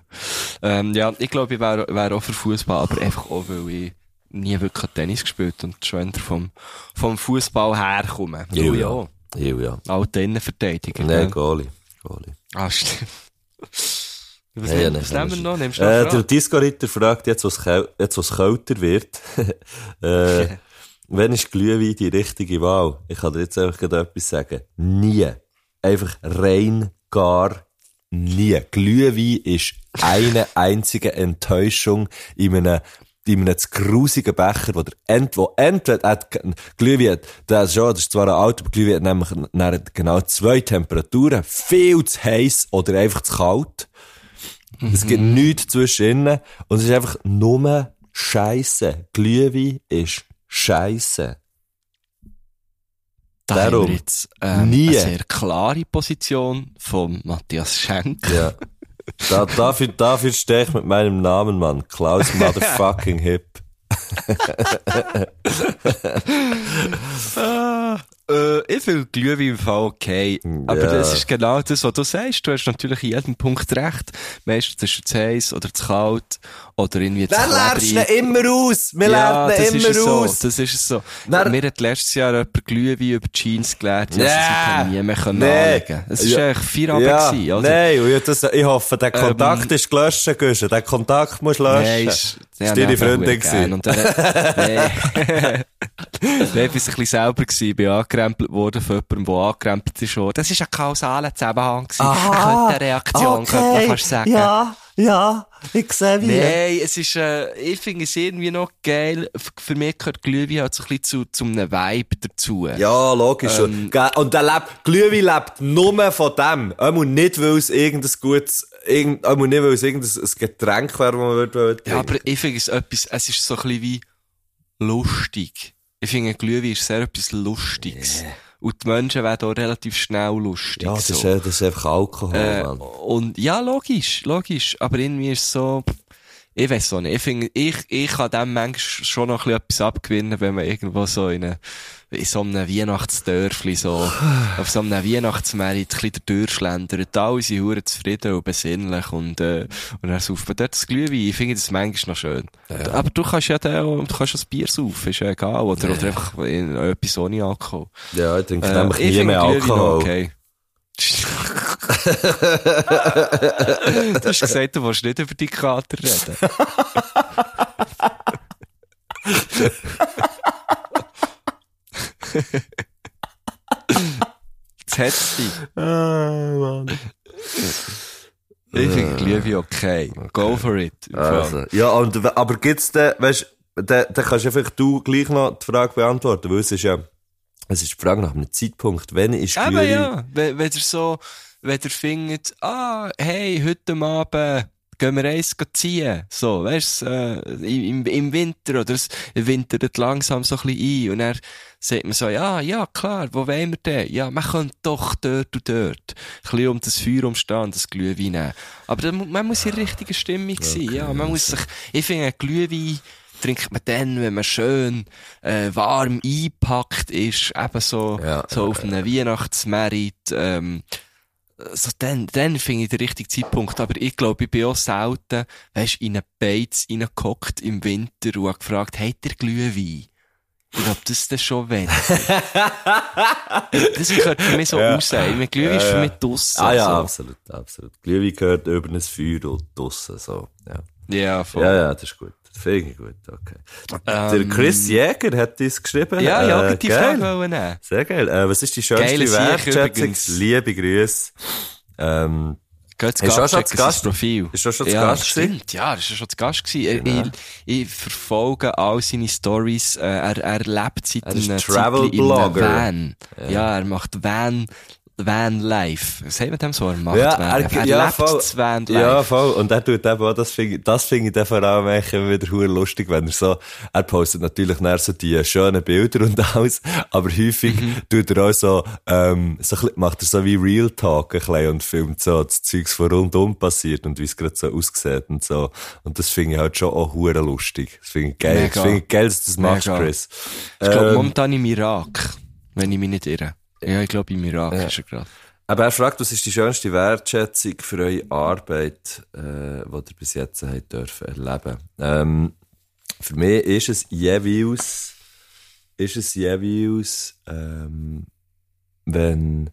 Ähm, ja, ich glaube, ich wäre wär auch für Fußball, aber einfach auch, weil ich nie wirklich Tennis gespielt und schon vom, vom Fußball herkomme. Ja, ja. Ja, ja. Alte Innenverteidiger. Nein, gell? Goalie. Goalie. Ah, stimmt. Was, Ja, ja, nehmen- was nein, nehmen wir noch? Nimmst du noch Äh, der? Disco-Ritter fragt jetzt, was, was kälter wird. äh, wenn ist Glühwein die richtige Wahl? Ich kann dir jetzt einfach gerade etwas sagen. Nie. Einfach rein gar nie. Glühwein ist eine einzige Enttäuschung in einem in einem zu grusigen Becher, wo der ent, wo entweder, hat, Glühwein hat, das ist schon, das ist zwar ein Auto, aber Glühwein hat nämlich genau zwei Temperaturen. Viel zu heiß oder einfach zu kalt. Es gibt nichts zwischen ihnen und es ist einfach nur Scheiße. Glühwein ist Scheiße. Da Darum. haben wir jetzt ähm, Nie. eine sehr klare Position von Matthias Schenk. Ja. Da, dafür, dafür stehe ich mit meinem Namen, Mann. Klaus Motherfucking Hip. Äh, ich finde Glühwein im Fall okay. Aber Ja. das ist genau das, was du sagst. Du hast natürlich in jedem Punkt recht. Meistens ist es zu heiß oder zu kalt oder irgendwie zu lernt klebrig. ihn immer aus? Wir ja, lernen immer so. aus. Das ist es so. Dann- Mir hat letztes Jahr jemand Glühwein über Jeans gelernt, ja, Nee. sie nie mehr können Nee. anlegen. Es ist Ja. eigentlich Feierabend ja, gewesen, oder? Nein, ich, das, ich hoffe, der Kontakt ist gelöscht, Güsche. Den Kontakt musst du löschen. Nein, ist, ist deine Freundin gewesen. Dann, nein. ich war ein bisschen selber gewesen, bin angerempelt worden von jemandem, der angerempelt ist worden. Das ist ein kausaler Zusammenhang. Aha, Eine Reaktion, könnte man fast sagen. Ja, ja, ich sehe wie. Nein, es ist, äh, ich finde es irgendwie noch geil. Für mich gehört Glühwein halt so ein bisschen zu, zu einem Vibe dazu. Ja, logisch. Ähm, und, und der lebt, Glühwein lebt nur von dem. Einmal nicht, weil es irgendein gutes, irgend, einmal nicht, weil es irgendein ein Getränk wäre, das man würde Ja, aber ich finde es etwas, es ist so ein bisschen wie lustig. Ich finde, Glühwein ist sehr etwas Lustiges. Und die Menschen werden auch relativ schnell lustig. Ja, das, so. ist, das ist einfach Alkohol, Äh, und ja, logisch, logisch. Aber irgendwie ist es so, ich weiß auch nicht. Ich finde, ich, ich kann dem manchmal schon noch ein bisschen etwas abgewinnen, wenn man irgendwo so in, eine, in so einem Weihnachtsdörfli so, auf so einem Weihnachtsmarkt ein bisschen durchschlendert. Alle sind hure zufrieden und besinnlich und, äh, und dann sauft man dort das Glühwein. Ich finde das manchmal noch schön. Aber du kannst ja auch, du kannst das Bier saufen, ist ja egal. Oder, oder einfach in, etwas ohne Alkohol. Ja, ich trinke Äh, nämlich ich nie mehr Alkohol. Okay. du hast gesagt, du willst nicht über die Kater reden. Dich. Ah, Mann. Ich finde Glühwein okay. Go for it. Also, ja, und, aber gibt's da, weißt, da, da kannst du einfach du gleich noch die Frage beantworten, weil es ist ja, es ist die Frage nach einem Zeitpunkt, wenn ist Aber Glühwein? ja, wenn, wenn ihr so, wenn ihr findet, ah, hey, heute Abend gehen wir eins ziehen. So, weißt äh, im, im Winter, oder es wintert langsam so ein bisschen ein. Und dann sagt man so, ja, ja, klar, wo wollen wir denn? Ja, man könnte doch dort und dort. Ein bisschen um das Feuer umstehen, das Glühwein nehmen. Aber dann, man muss in der richtigen Stimmung sein, ja. Man muss sich, ich finde, Glühwein, trinkt man dann, wenn man schön äh, warm eingepackt ist, eben so, Ja, so auf einem Weihnachtsmerit. Ähm, so dann, dann finde ich den richtigen Zeitpunkt. Aber ich glaube, ich bin auch selten, weisst, in einen Beiz reingehockt im Winter und gefragt, habt ihr Glühwein? Ich glaube, das ist dann schon wenn. das gehört für mich so Ja. raus. Ich meine, Glühwein ist für mich draussen. Ah ja, so. absolut, absolut. Glühwein gehört über ein Feuer und draussen, so, ja. Ja, voll. Ja, ja, das ist gut. Finde ich gut, okay. Der Ähm, Chris Jäger hat uns geschrieben. Ja, ja, äh, die. Frage wollen nehmen. Sehr geil. Äh, was ist die schönste Wertschätzung? Liebe Grüße. Ähm, Geht zu Ist Gast, schon zu Gast? Profil. Ist auch schon zu ja, Gast stimmt. Ja, ist ja schon zu Gast gewesen. Genau. Ich, ich verfolge all seine Stories. Äh, er, er lebt seit Er einem Travel Blogger. Van. Ja. er macht Van, Van Life. Was sagt man dem so? Er macht Ja, Van er-. Er ja, lebt voll. das Van Life. Ja, voll. Und er tut eben auch, das finde ich, das finde ich dann vor allem wieder hure lustig, wenn er so, er postet natürlich nachher so die schönen Bilder und alles, aber häufig Mhm. tut er auch so, ähm, so ein bisschen, macht er so wie Real Talk ein bisschen und filmt so das Zeugs von rundum passiert und wie es gerade so aussieht und so. Und das finde ich halt schon auch hure lustig. Das finde ich geil. Mega. Das finde ich geil, dass du das machst, Mega. Chris. Ich glaube, Ähm, momentan im Irak. Wenn ich mich nicht irre. Ja, ich glaube, im Irak ist er gerade. Aber er fragt, was ist die schönste Wertschätzung für eure Arbeit, äh, die ihr bis jetzt habt dürfen erleben? Ähm, für mich ist es jeweils, ist es jeweils, ähm, wenn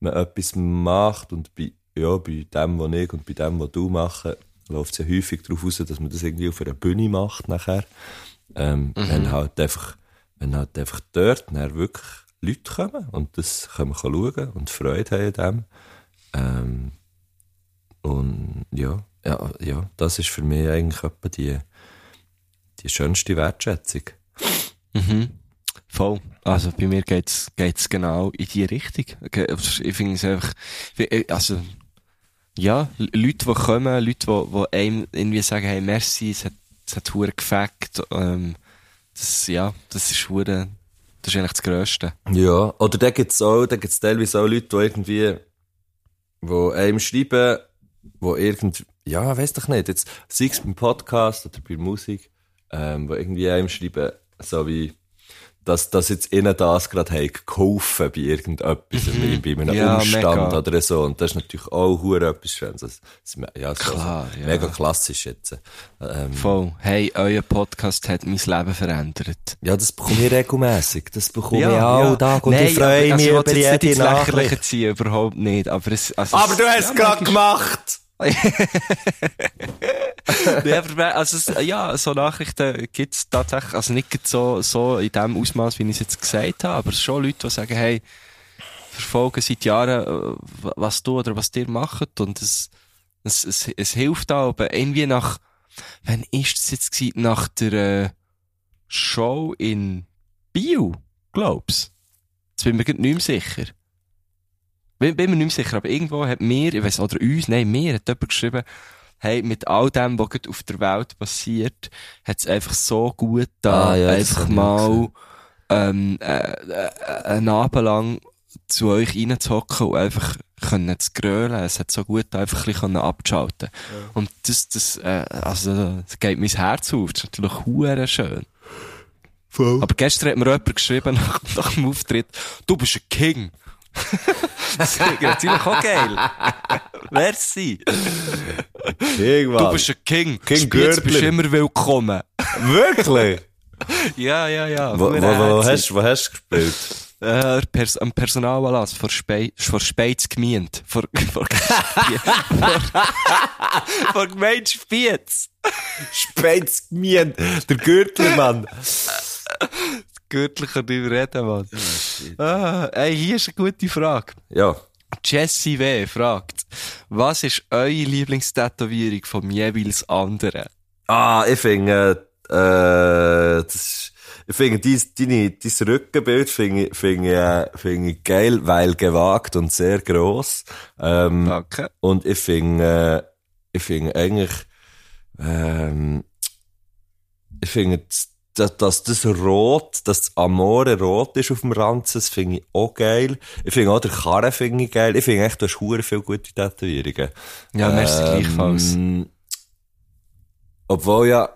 man etwas macht und bei, ja, bei dem, was ich und bei dem, was du machst, läuft es ja häufig darauf aus, dass man das irgendwie auf einer Bühne macht nachher. Ähm, Wenn halt einfach, wenn halt einfach dort dann wirklich Leute kommen und das können wir schauen und Freude haben an dem. Ähm, und ja, ja, ja, das ist für mich eigentlich etwa die, die schönste Wertschätzung. Mhm. Voll. Also bei mir geht's geht's genau in die Richtung. Ich finde es einfach, also ja, Leute, die kommen, Leute, die, einem irgendwie sagen, hey, merci, es hat, es hat gefackt, ähm, das, ja, das ist hure, das ist eigentlich das Grösste. Ja, oder da gibt's auch, da gibt's teilweise auch Leute, die irgendwie, wo einem schreiben, wo irgend, ja, weiss doch nicht, jetzt, sei es beim Podcast oder bei Musik, ähm, wo irgendwie einem schreiben, so wie, dass, dass jetzt ihnen das gerade haben geholfen bei irgendetwas, mhm. bei einem Ja, Umstand mega. oder so. Und das ist natürlich auch hure etwas Schönes. Das, das, ja, so, Klar, so, ja. Mega klassisch jetzt. Ähm, Voll. Hey, euer Podcast hat mein Leben verändert. ja, das bekomme ich regelmässig. Das bekomme Ja, ich auch ja. Tag und Nein, ich freue aber- also mich ich über jede Nachricht. ziehen, überhaupt nicht. Aber, es, also Aber es- du hast es gerade gemacht! also, es- ja, so Nachrichten gibt's tatsächlich, also nicht so, so in dem Ausmaß, wie ich es jetzt gesagt habe, aber schon Leute, die sagen, hey, verfolgen seit Jahren, äh, was du oder was dir macht und es, es, es, es hilft auch, aber irgendwie nach, wann ist das jetzt gewesen? Nach der äh, Show in Bio, glaub's. Jetzt bin ich mir nicht mehr sicher. Bin, bin mir nicht mehr sicher, aber irgendwo hat mir, ich weiss, oder uns, nein, mir hat jemand geschrieben, hey, mit all dem, was auf der Welt passiert, hat es einfach so gut da, Ah, ja, einfach mal ähm, äh, äh, einen Abend lang zu euch reinzuhocken und einfach können zu grölen. Es hat so gut da, einfach ein bisschen abzuschalten. Und das, das, äh, also, das geht mein Herz auf. Das ist natürlich hure schön. Voll. Aber gestern hat mir jemand geschrieben, nach, nach dem Auftritt, du bist ein King. das ist natürlich auch geil. Merci. Irgendwann. Du bist ein King. King Spiez bist immer willkommen. Wirklich? Ja, ja, ja. wo, wo, wo, hast, wo hast du gespielt? Äh, Pers am Personalanlass vor, Spe vor Speiz gemient. Vor, vor, vor, Gemeinde. Spitz gemien. Der Gürtelmann. Nicht mehr reden, Mann. ah, ey, hier ist eine gute Frage. Ja. Jessie W. fragt, was ist eure Lieblingstätowierung vom jeweils anderen? Ah, ich finde, äh, das ist, ich finde, dies, deine, dein Rückenbild finde ich, äh, finde ich geil, weil gewagt und sehr gross. Ähm, Danke. Und ich finde, äh, ich finde eigentlich, ähm, ich finde, dass, dass das Rot, dass das Amore rot ist auf dem Ranzen, das finde ich auch geil. Ich finde auch der Karren finde ich geil. Ich finde echt, du hast hure viele gute Tätowierungen. Ja, merci Ähm, gleichfalls. Obwohl ja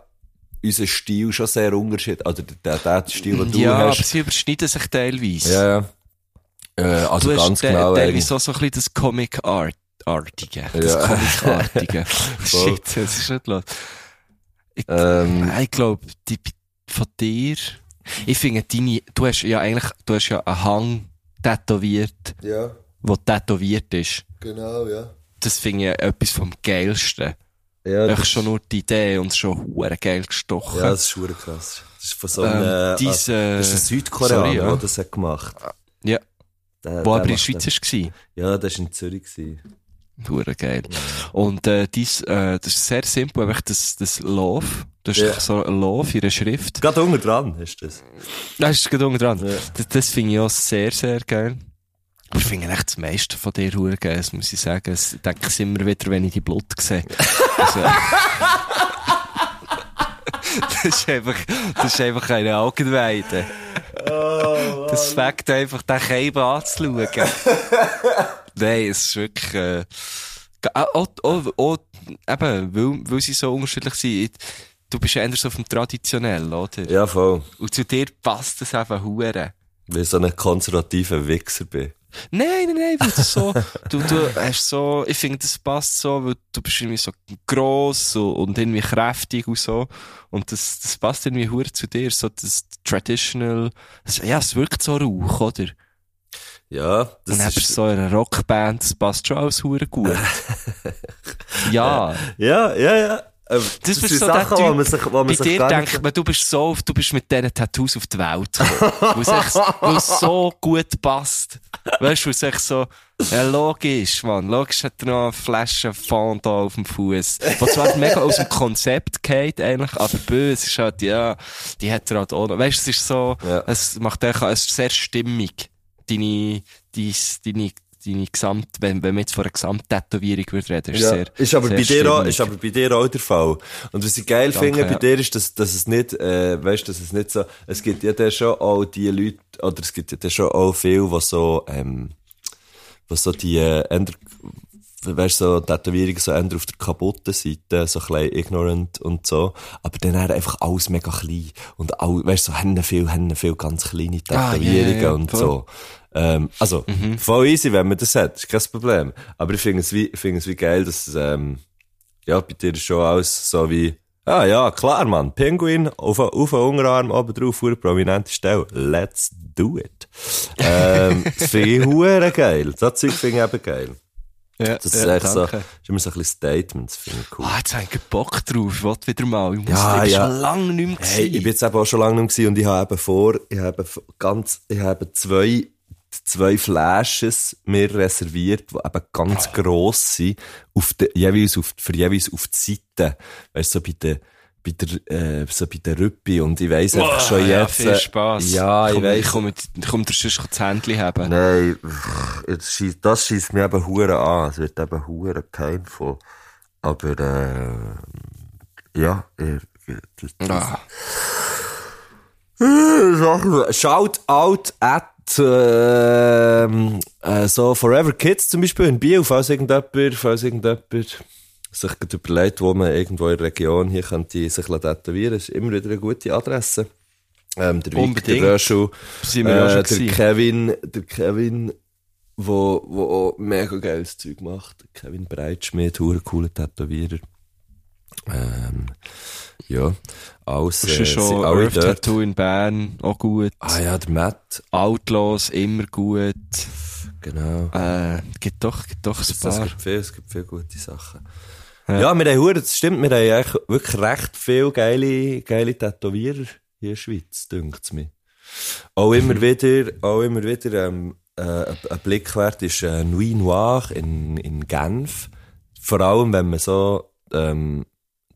unser Stil schon sehr unterschiedlich, also der, der, Stil, den du Ja, aber hast. sie überschneiden sich teilweise. Ja, ja. Äh, also du ganz genau. teilweise auch so ein bisschen das Comic-Art-artige. Das Ja. Comic-artige. Shit, das ist nicht los. Ich, Ähm, ich glaube, die von dir, ich finde deine, du hast ja eigentlich, du hast ja einen Hang tätowiert, ja, der tätowiert ist. genau, ja. Das finde ich etwas vom Geilsten. Ja, Echt schon nur die Idee und schon hure geil gestochen. Ja, das ist schon krass. Das ist von so Ähm, einem, dies, äh, äh, das ist ein Südkoreaner, sorry, ja. der das hat gemacht. Ja. Der, Wo der aber in der Schweiz das. war. Ja, das war in Zürich. Hure geil. Und äh, dies, äh, das ist sehr simpel, einfach das, das Love. Du hast Ja. so ein Love in der Schrift. Gerade unten dran ist das. Das ist gerade unten dran. Ja. Das, das finde ich auch sehr, sehr geil. Aber ich finde echt das meiste von dir hure geil, das muss ich sagen. Das denke ich immer wieder, wenn ich die Blut sehe. Also, das ist einfach, das ist einfach eine Augenweide. das fängt einfach, den Keim anzuschauen. Nein, es ist wirklich, äh, ge- auch, auch, auch, eben, weil, weil sie so unterschiedlich sind. Du bist ja eher so vom Traditionell, oder? Ja, voll. Und zu dir passt das eben hure. Weil ich so ein konservativer Wichser bin. Nein, nein, nein, weil du so, du, du hast so, ich finde, das passt so, weil du bist irgendwie so gross und, und irgendwie kräftig und so. Und das, das passt irgendwie hure zu dir, so das Traditional, das, ja, es wirkt so rauch, oder? Ja, das und dann ist... so in einer Rockband, das passt schon alles hure gut. ja. Ja, ja, ja. Ähm, Das sind ist so der Sachen, Typ, wo man sich, wo man Bei sich dir denkt nicht... man, du bist so, du bist mit diesen Tattoos auf die Welt gekommen. Weil es so gut passt. Weißt du, weil es echt so, ja, logisch, man. Logisch hat er noch eine Flasche Fanta auf dem Fuß. Was zwar mega aus dem Konzept geht, eigentlich, aber böse ist halt, ja, die hat er halt auch noch. Weißt du, es ist so, Ja. es macht echt, es ist sehr stimmig. Deine, deine, deine deine Gesamt, wenn, wenn man jetzt von einer Gesamttätowierung würde reden, ist Ja, sehr, ist aber sehr bei dir auch, ist aber bei dir auch der Fall. Und was ich geil Danke, finde bei ja. dir ist, dass, dass es nicht, äh, weißt, dass es nicht so, es gibt ja dann schon auch die Leute, oder es gibt ja dann schon auch viele, die so, ähm, was so die, äh, änder, weißt so Tätowierungen so änder auf der kaputten Seite, so ein bisschen ignorant und so. Aber dann einfach alles mega klein. Und all, weißt so, haben viel, haben viel ganz kleine Ah, Tätowierungen ja, ja, und voll. so. Ähm, also, voll easy, wenn man das hat, ist kein Problem. Aber ich finde es wie, ich finde es wie geil, dass, ähm, ja, bei dir schon alles so wie, ah ja, klar, Mann, Pinguin, auf, auf den Unterarm, oben drauf, eine prominente Stelle. Let's do it. ähm, das finde ich hure geil. Das Zeug finde ich eben geil. ja, Das ist ja, echt so, danke. ist immer so ein bisschen Statement, das finde ich cool. Ah, jetzt habe ich Bock drauf. Ich will wieder mal. Ich muss Ja, ja. schon lange nicht mehr Hey, ich bin jetzt eben auch schon lange nicht mehr und ich habe eben vor, ich habe ganz, ich habe zwei, zwei Flashes mir reserviert, die eben ganz gross sind, auf de, jeweils auf, für jeweils auf die Seite. Weißt du, so bei der, bei der, äh, so bei der Rüppi und ich weiss einfach schon ja, jetzt. viel äh, Spass. Ja, ich komm, weiss. Ich komme, ich komme dir sonst das Händchen haben. Nein, jetzt das schießt mir eben hure an. Es wird eben hure painful. Aber, äh, ja, ich, das, Ah. Shout out at ähm, äh, so Forever Kids zum Beispiel in Biel, falls irgendjemand, falls irgendjemand sich überlegt, wo man irgendwo in der Region hier könnte sich tätowieren ist immer wieder eine gute Adresse. Ähm, der Vic, Unbedingt. der Röschel, ja äh, der. Kevin, der Kevin, wo, wo auch mega geiles Zeug macht. Kevin Breitschmidt, cooler Tätowierer. Ähm, ja, alles, Das äh, ist schon sind alle Earth. Tattoo in Bern, auch gut. Ah ja, der Matt, Outlaws, immer gut. genau. Äh, gibt doch, gibt doch ein Es, es, paar. gibt viel, es gibt viele gute Sachen. Ja. Ja, wir haben hure, das stimmt, wir haben eigentlich wirklich recht viele geile, geile Tätowierer hier in der Schweiz, dünkt's mir. Auch immer wieder, auch immer wieder, ähm, äh, ein ein Blick wert ist äh, Nuit Noir in, in Genf. Vor allem, wenn man so, ähm,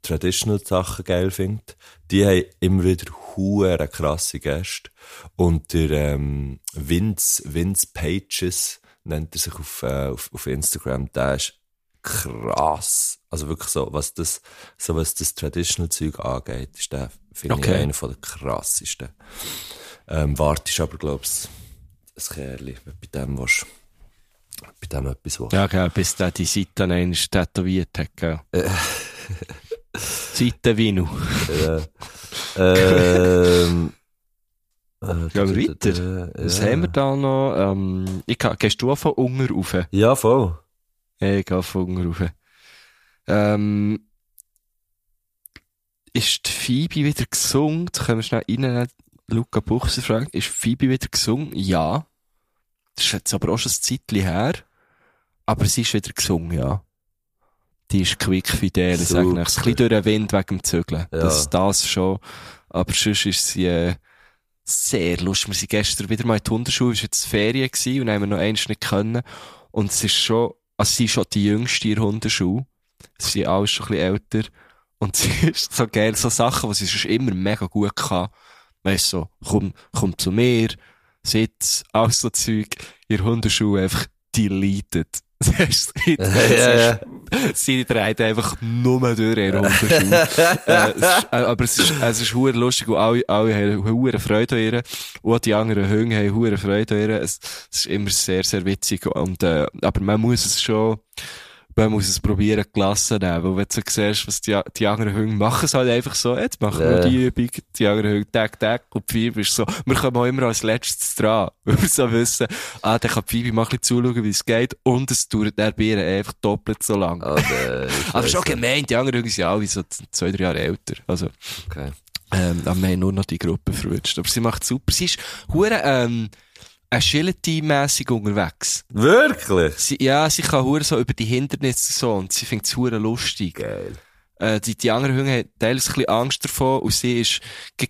Traditional Sachen geil findet. Die haben immer wieder hure krasse Gäste. Und der, ähm, Vince, Vince Pages nennt er sich auf, äh, auf, auf Instagram, der ist krass. Also wirklich so, was das, so was das Traditional Zeug angeht, ist der, finde Okay. ich, einer von der krassesten. Ähm, wartest aber, glaubst ein Kerli, wenn bei dem willst, bei dem etwas willst. Ja, gell, bis der die Seite einmal tätowiert hat, gell. Seitenvino. Ja. ähm, äh, Gehen wir weiter? Was ja. haben wir da noch? Ähm, ich kann, gehst du auch von Unger rauf? Ja, voll. Ich gehe von Unger rauf. Ähm, ist die Phoebe wieder gesungen? Jetzt können wir schnell rein, Luca Buchser fragen. Ist Phoebe wieder gesungen? Ja. Das ist jetzt aber auch schon ein Zeitchen her. Aber sie ist wieder gesungen, ja. Die ist quickfidel, ich sage nichts. Ein bisschen durch den Wind wegen dem Zügeln. Ja. Das, das schon. Aber sonst ist sie, äh, sehr lustig. Wir sind gestern wieder mal in die Hundeschule, es war jetzt Ferien gewesen und haben wir noch eins nicht können. Und es ist schon, also sie ist schon die jüngste in der. Sie sind alle schon ein bisschen älter. Und sie ist so geil, so Sachen, die sie sonst immer mega gut kann. Weißt so, komm, komm zu mir, sitz, alles so Zeug, in der Hundeschule einfach deleted. Sie, Ja, ja. sie dreht einfach nur durch der Hundeschule. äh, äh, aber es ist, es ist hure lustig und alle, alle haben hure Freude an ihr. Und die anderen Hunde haben hure Freude an ihr. Es, es ist immer sehr, sehr witzig. Und, äh, aber man muss es schon, man muss es probieren gelassen nehmen. Weil wenn du siehst, was die, die anderen Hunde machen, es halt einfach so, jetzt machen wir Ja. die Übung, die anderen Hunde, tag, tag, und die Phoebe ist so, wir kommen auch immer als letztes dran. Weil wir so wissen, ah, dann kann die Phoebe mal ein bisschen zuschauen, wie es geht, und es dauert der Bier einfach doppelt so lang. Der ist Aber schon gemeint, die anderen Hunde sind alle so zwei, drei Jahre älter. Also. Okay. ähm, aber wir haben nur noch die Gruppe verwünscht. Aber sie macht super. Sie ist hure, ähm, agility-mässig unterwegs. Wirklich? Sie, ja, sie kann hure so über die Hindernisse so und sie findet es hure lustig. Geil. Äh, die, die anderen Hunde haben teilweise ein bisschen Angst davon und sie ist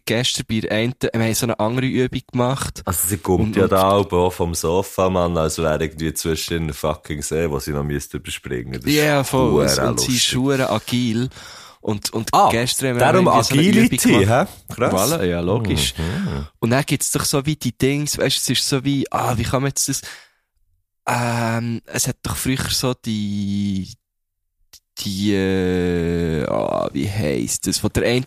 gestern bei der einen, wir haben so eine andere Übung gemacht. Also sie kommt Und- ja und- da oben auch vom Sofa, Mann, als wäre irgendwie zwischen den fucking See, wo sie noch müsste überspringen. Ist Ja, voll. Und sie ist hure agil. Und, und Ah, gestern haben wir darum so eine Übung Agility, gemacht. hä? Krass. Voilà, ja, logisch. Mhm. Und dann gibt's doch so wie die Dings, weißt du, es ist so wie, ah, wie kann man jetzt das, Ähm, es hat doch früher so die, die, äh, ah, wie heisst das, von der ein,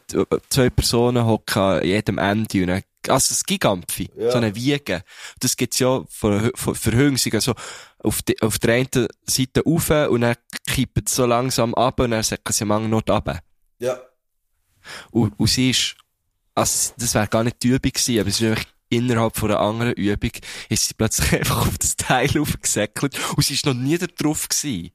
zwei Personen hocken an jedem Ende und dann, also das Gigampfi, Ja. so eine Wiege. Das gibt's ja für, für, für Hüngsig, also auf, die, auf der einen Seite rauf und dann kippt es so langsam ab und dann säcken sie anderen Ort runter. Ja. Und, und sie ist, also, das wäre gar nicht die Übung gewesen, aber es ist innerhalb von einer anderen Übung, ist sie plötzlich einfach auf das Teil aufgesäckelt und sie ist noch nie da drauf gewesen.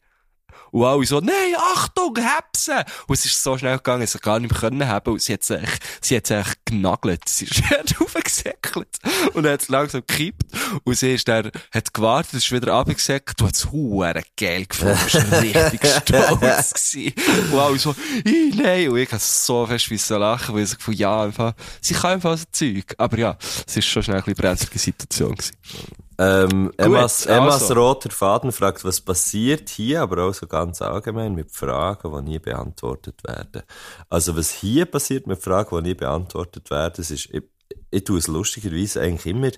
Und alle so, nein, Achtung, hebse! Und es ist so schnell gegangen, dass sie gar nicht mehr können haben und sie hat sich, sie hat sich genagelt. Sie ist aufgesäckelt. Und dann hat es langsam gekippt. Und sie ist dann, hat gewartet, ist wieder runtergesäckelt und hat es geil gefunden. Sie war richtig stolz gewesen. Und alle so, «Ih, nein! Und ich hab so fest müssen lachen, weil ich so gefunden, ja, einfach, sie kann einfach so Zeug. Aber ja, es ist schon schnell ein bisschen brenzlige Situation gewesen. Ähm, Emmas, Emmas also. roter Faden fragt, was passiert hier, aber auch so ganz allgemein mit Fragen, die nie beantwortet werden. Also, was hier passiert mit Fragen, die nie beantwortet werden, das ist, ich, ich tue es lustigerweise eigentlich immer,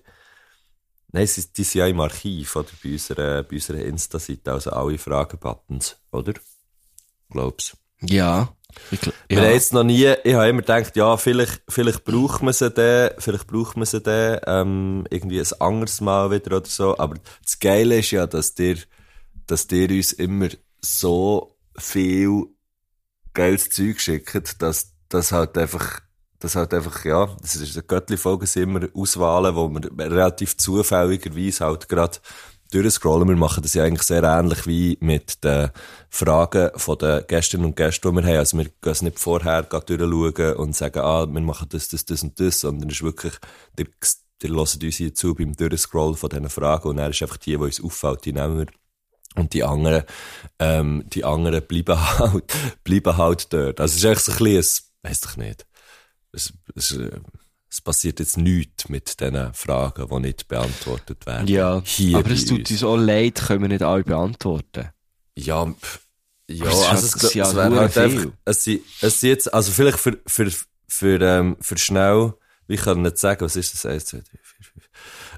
nein, sie, die sind ja im Archiv, oder? Bei unserer, bei unserer Insta-Seite, also alle Fragen-Buttons, oder? Glaub's. Ja. Ich, gl- Wir haben ja. jetzt noch nie, ich habe immer gedacht, ja, vielleicht, vielleicht braucht man sie dann, vielleicht braucht man sie dann, ähm, irgendwie ein anderes Mal wieder oder so. Aber das Geile ist ja, dass dir, dass dir uns immer so viel geiles Zeug schickt, dass, das halt einfach, das halt einfach, ja, das ist eine Göttli-Folge, sind immer Auswahlen, wo wir relativ zufälligerweise halt gerade durchscrollen. Wir machen das ja eigentlich sehr ähnlich wie mit den Fragen von den Gästinnen und Gästen, die wir haben. Also wir gehen es nicht vorher durchschauen und sagen, ah, wir machen das, das, das und das, sondern es ist wirklich, ihr, ihr hört uns hier zu beim Durchscrollen von diesen Fragen und dann ist einfach die, die uns auffällt, die nehmen wir. Und die anderen, ähm, die anderen bleiben halt, bleiben halt dort. Also es ist eigentlich so ein bisschen, weiss doch nicht. Es, es, äh, es passiert jetzt nichts mit diesen Fragen, die nicht beantwortet werden. Ja, Hier aber es tut uns. uns auch leid, können wir nicht alle beantworten. Ja, pff, ja, es also halt- es, es es ja wäre hure halt einfach, es sind, es jetzt, also vielleicht für, für, für, ähm, für schnell, wie kann ich nicht sagen, was ist das? 1, 2, 3, 4, 5.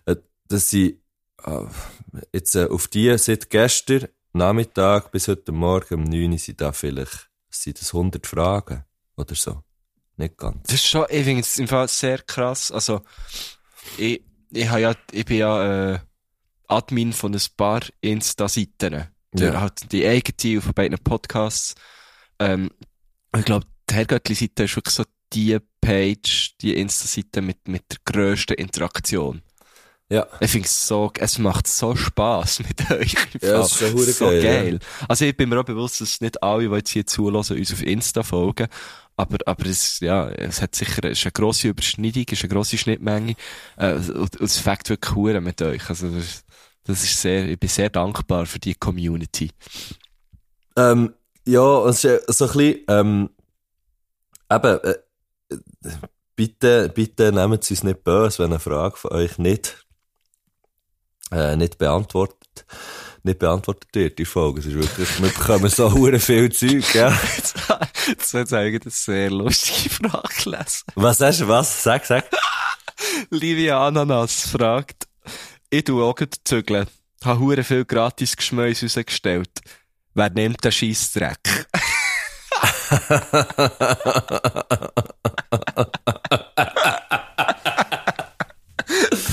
Äh, Das sind, äh, jetzt, äh, auf die seit gestern Nachmittag bis heute Morgen um 9 Uhr sind da vielleicht, sind das 100 Fragen oder so. Nicht ganz. Das ist schon, ich finde es im Fall sehr krass. Also, ich, ich, ja, ich bin ja äh, Admin von ein paar Insta-Seiten. Ja. Ja. Halt die eigene von beiden Podcasts. Ähm, ich glaube, die Herrgöttli-Seite ist wirklich so die Page, die Insta-Seite mit, mit der grössten Interaktion. Ja. Ich finde es so, es macht so Spass mit euch. Ja, es ist so geil, geil. Also ich bin mir auch bewusst, dass nicht alle, die jetzt hier zulassen, uns auf Insta folgen. Aber, aber es, ja, es hat sicher, es ist eine grosse Überschneidung, es ist eine grosse Schnittmenge. Äh, und, und es fängt wirklich hure mit euch. Also das, das ist sehr, ich bin sehr dankbar für die Community. Ähm, ja, es ist ja so ein bisschen, ähm, eben, äh, bitte, bitte nehmt es uns nicht böse, wenn eine Frage von euch nicht, äh, nicht beantwortet, nicht beantwortet wird, die Folge. Es ist wirklich, wir bekommen so hure viel Zeug, ja. Jetzt, hat eigentlich eine sehr lustige Frage gelesen. Was hast du, was? Sag, sag. Livia Ananas fragt, ich tu auch zügeln. Habe hure viel gratis Geschmäus rausgestellt. Wer nimmt den Scheissdreck?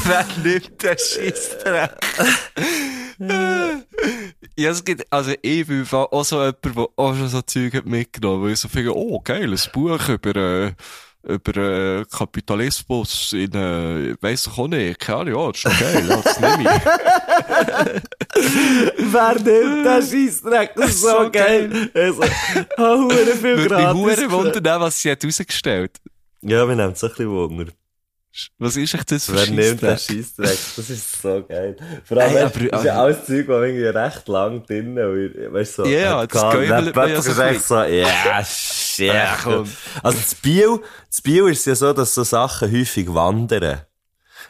Wer nimmt den Scheissdreck? Ja, es gibt, also ich bin auch so jemand, der auch schon so Zeug hat mitgenommen, weil ich so finde, oh geil, ein Buch über, äh, über äh, Kapitalismus in, äh, weiss ich auch nicht, keine Ahnung, ja, das ist schon geil, ja, das nehme ich. Wer nimmt den Scheissdreck? Das ist so, So geil. Also, hure viel Würde mich gratis. hure wundern, was sie hat rausgestellt. Ja, wir nehmen es ein bisschen Wunder. Was ist echt das für Wer nimmt den Scheissdreck? Scheissdreck? Das ist so geil. Vor allem, Ey, aber- das ist ja alles Zeug, das irgendwie recht lang drin ist. Weißt du, so. Ja, hat das dann man ja so ist echt so, ja, shit. Also, das Bio, das Bio ist ja so, dass so Sachen häufig wandern.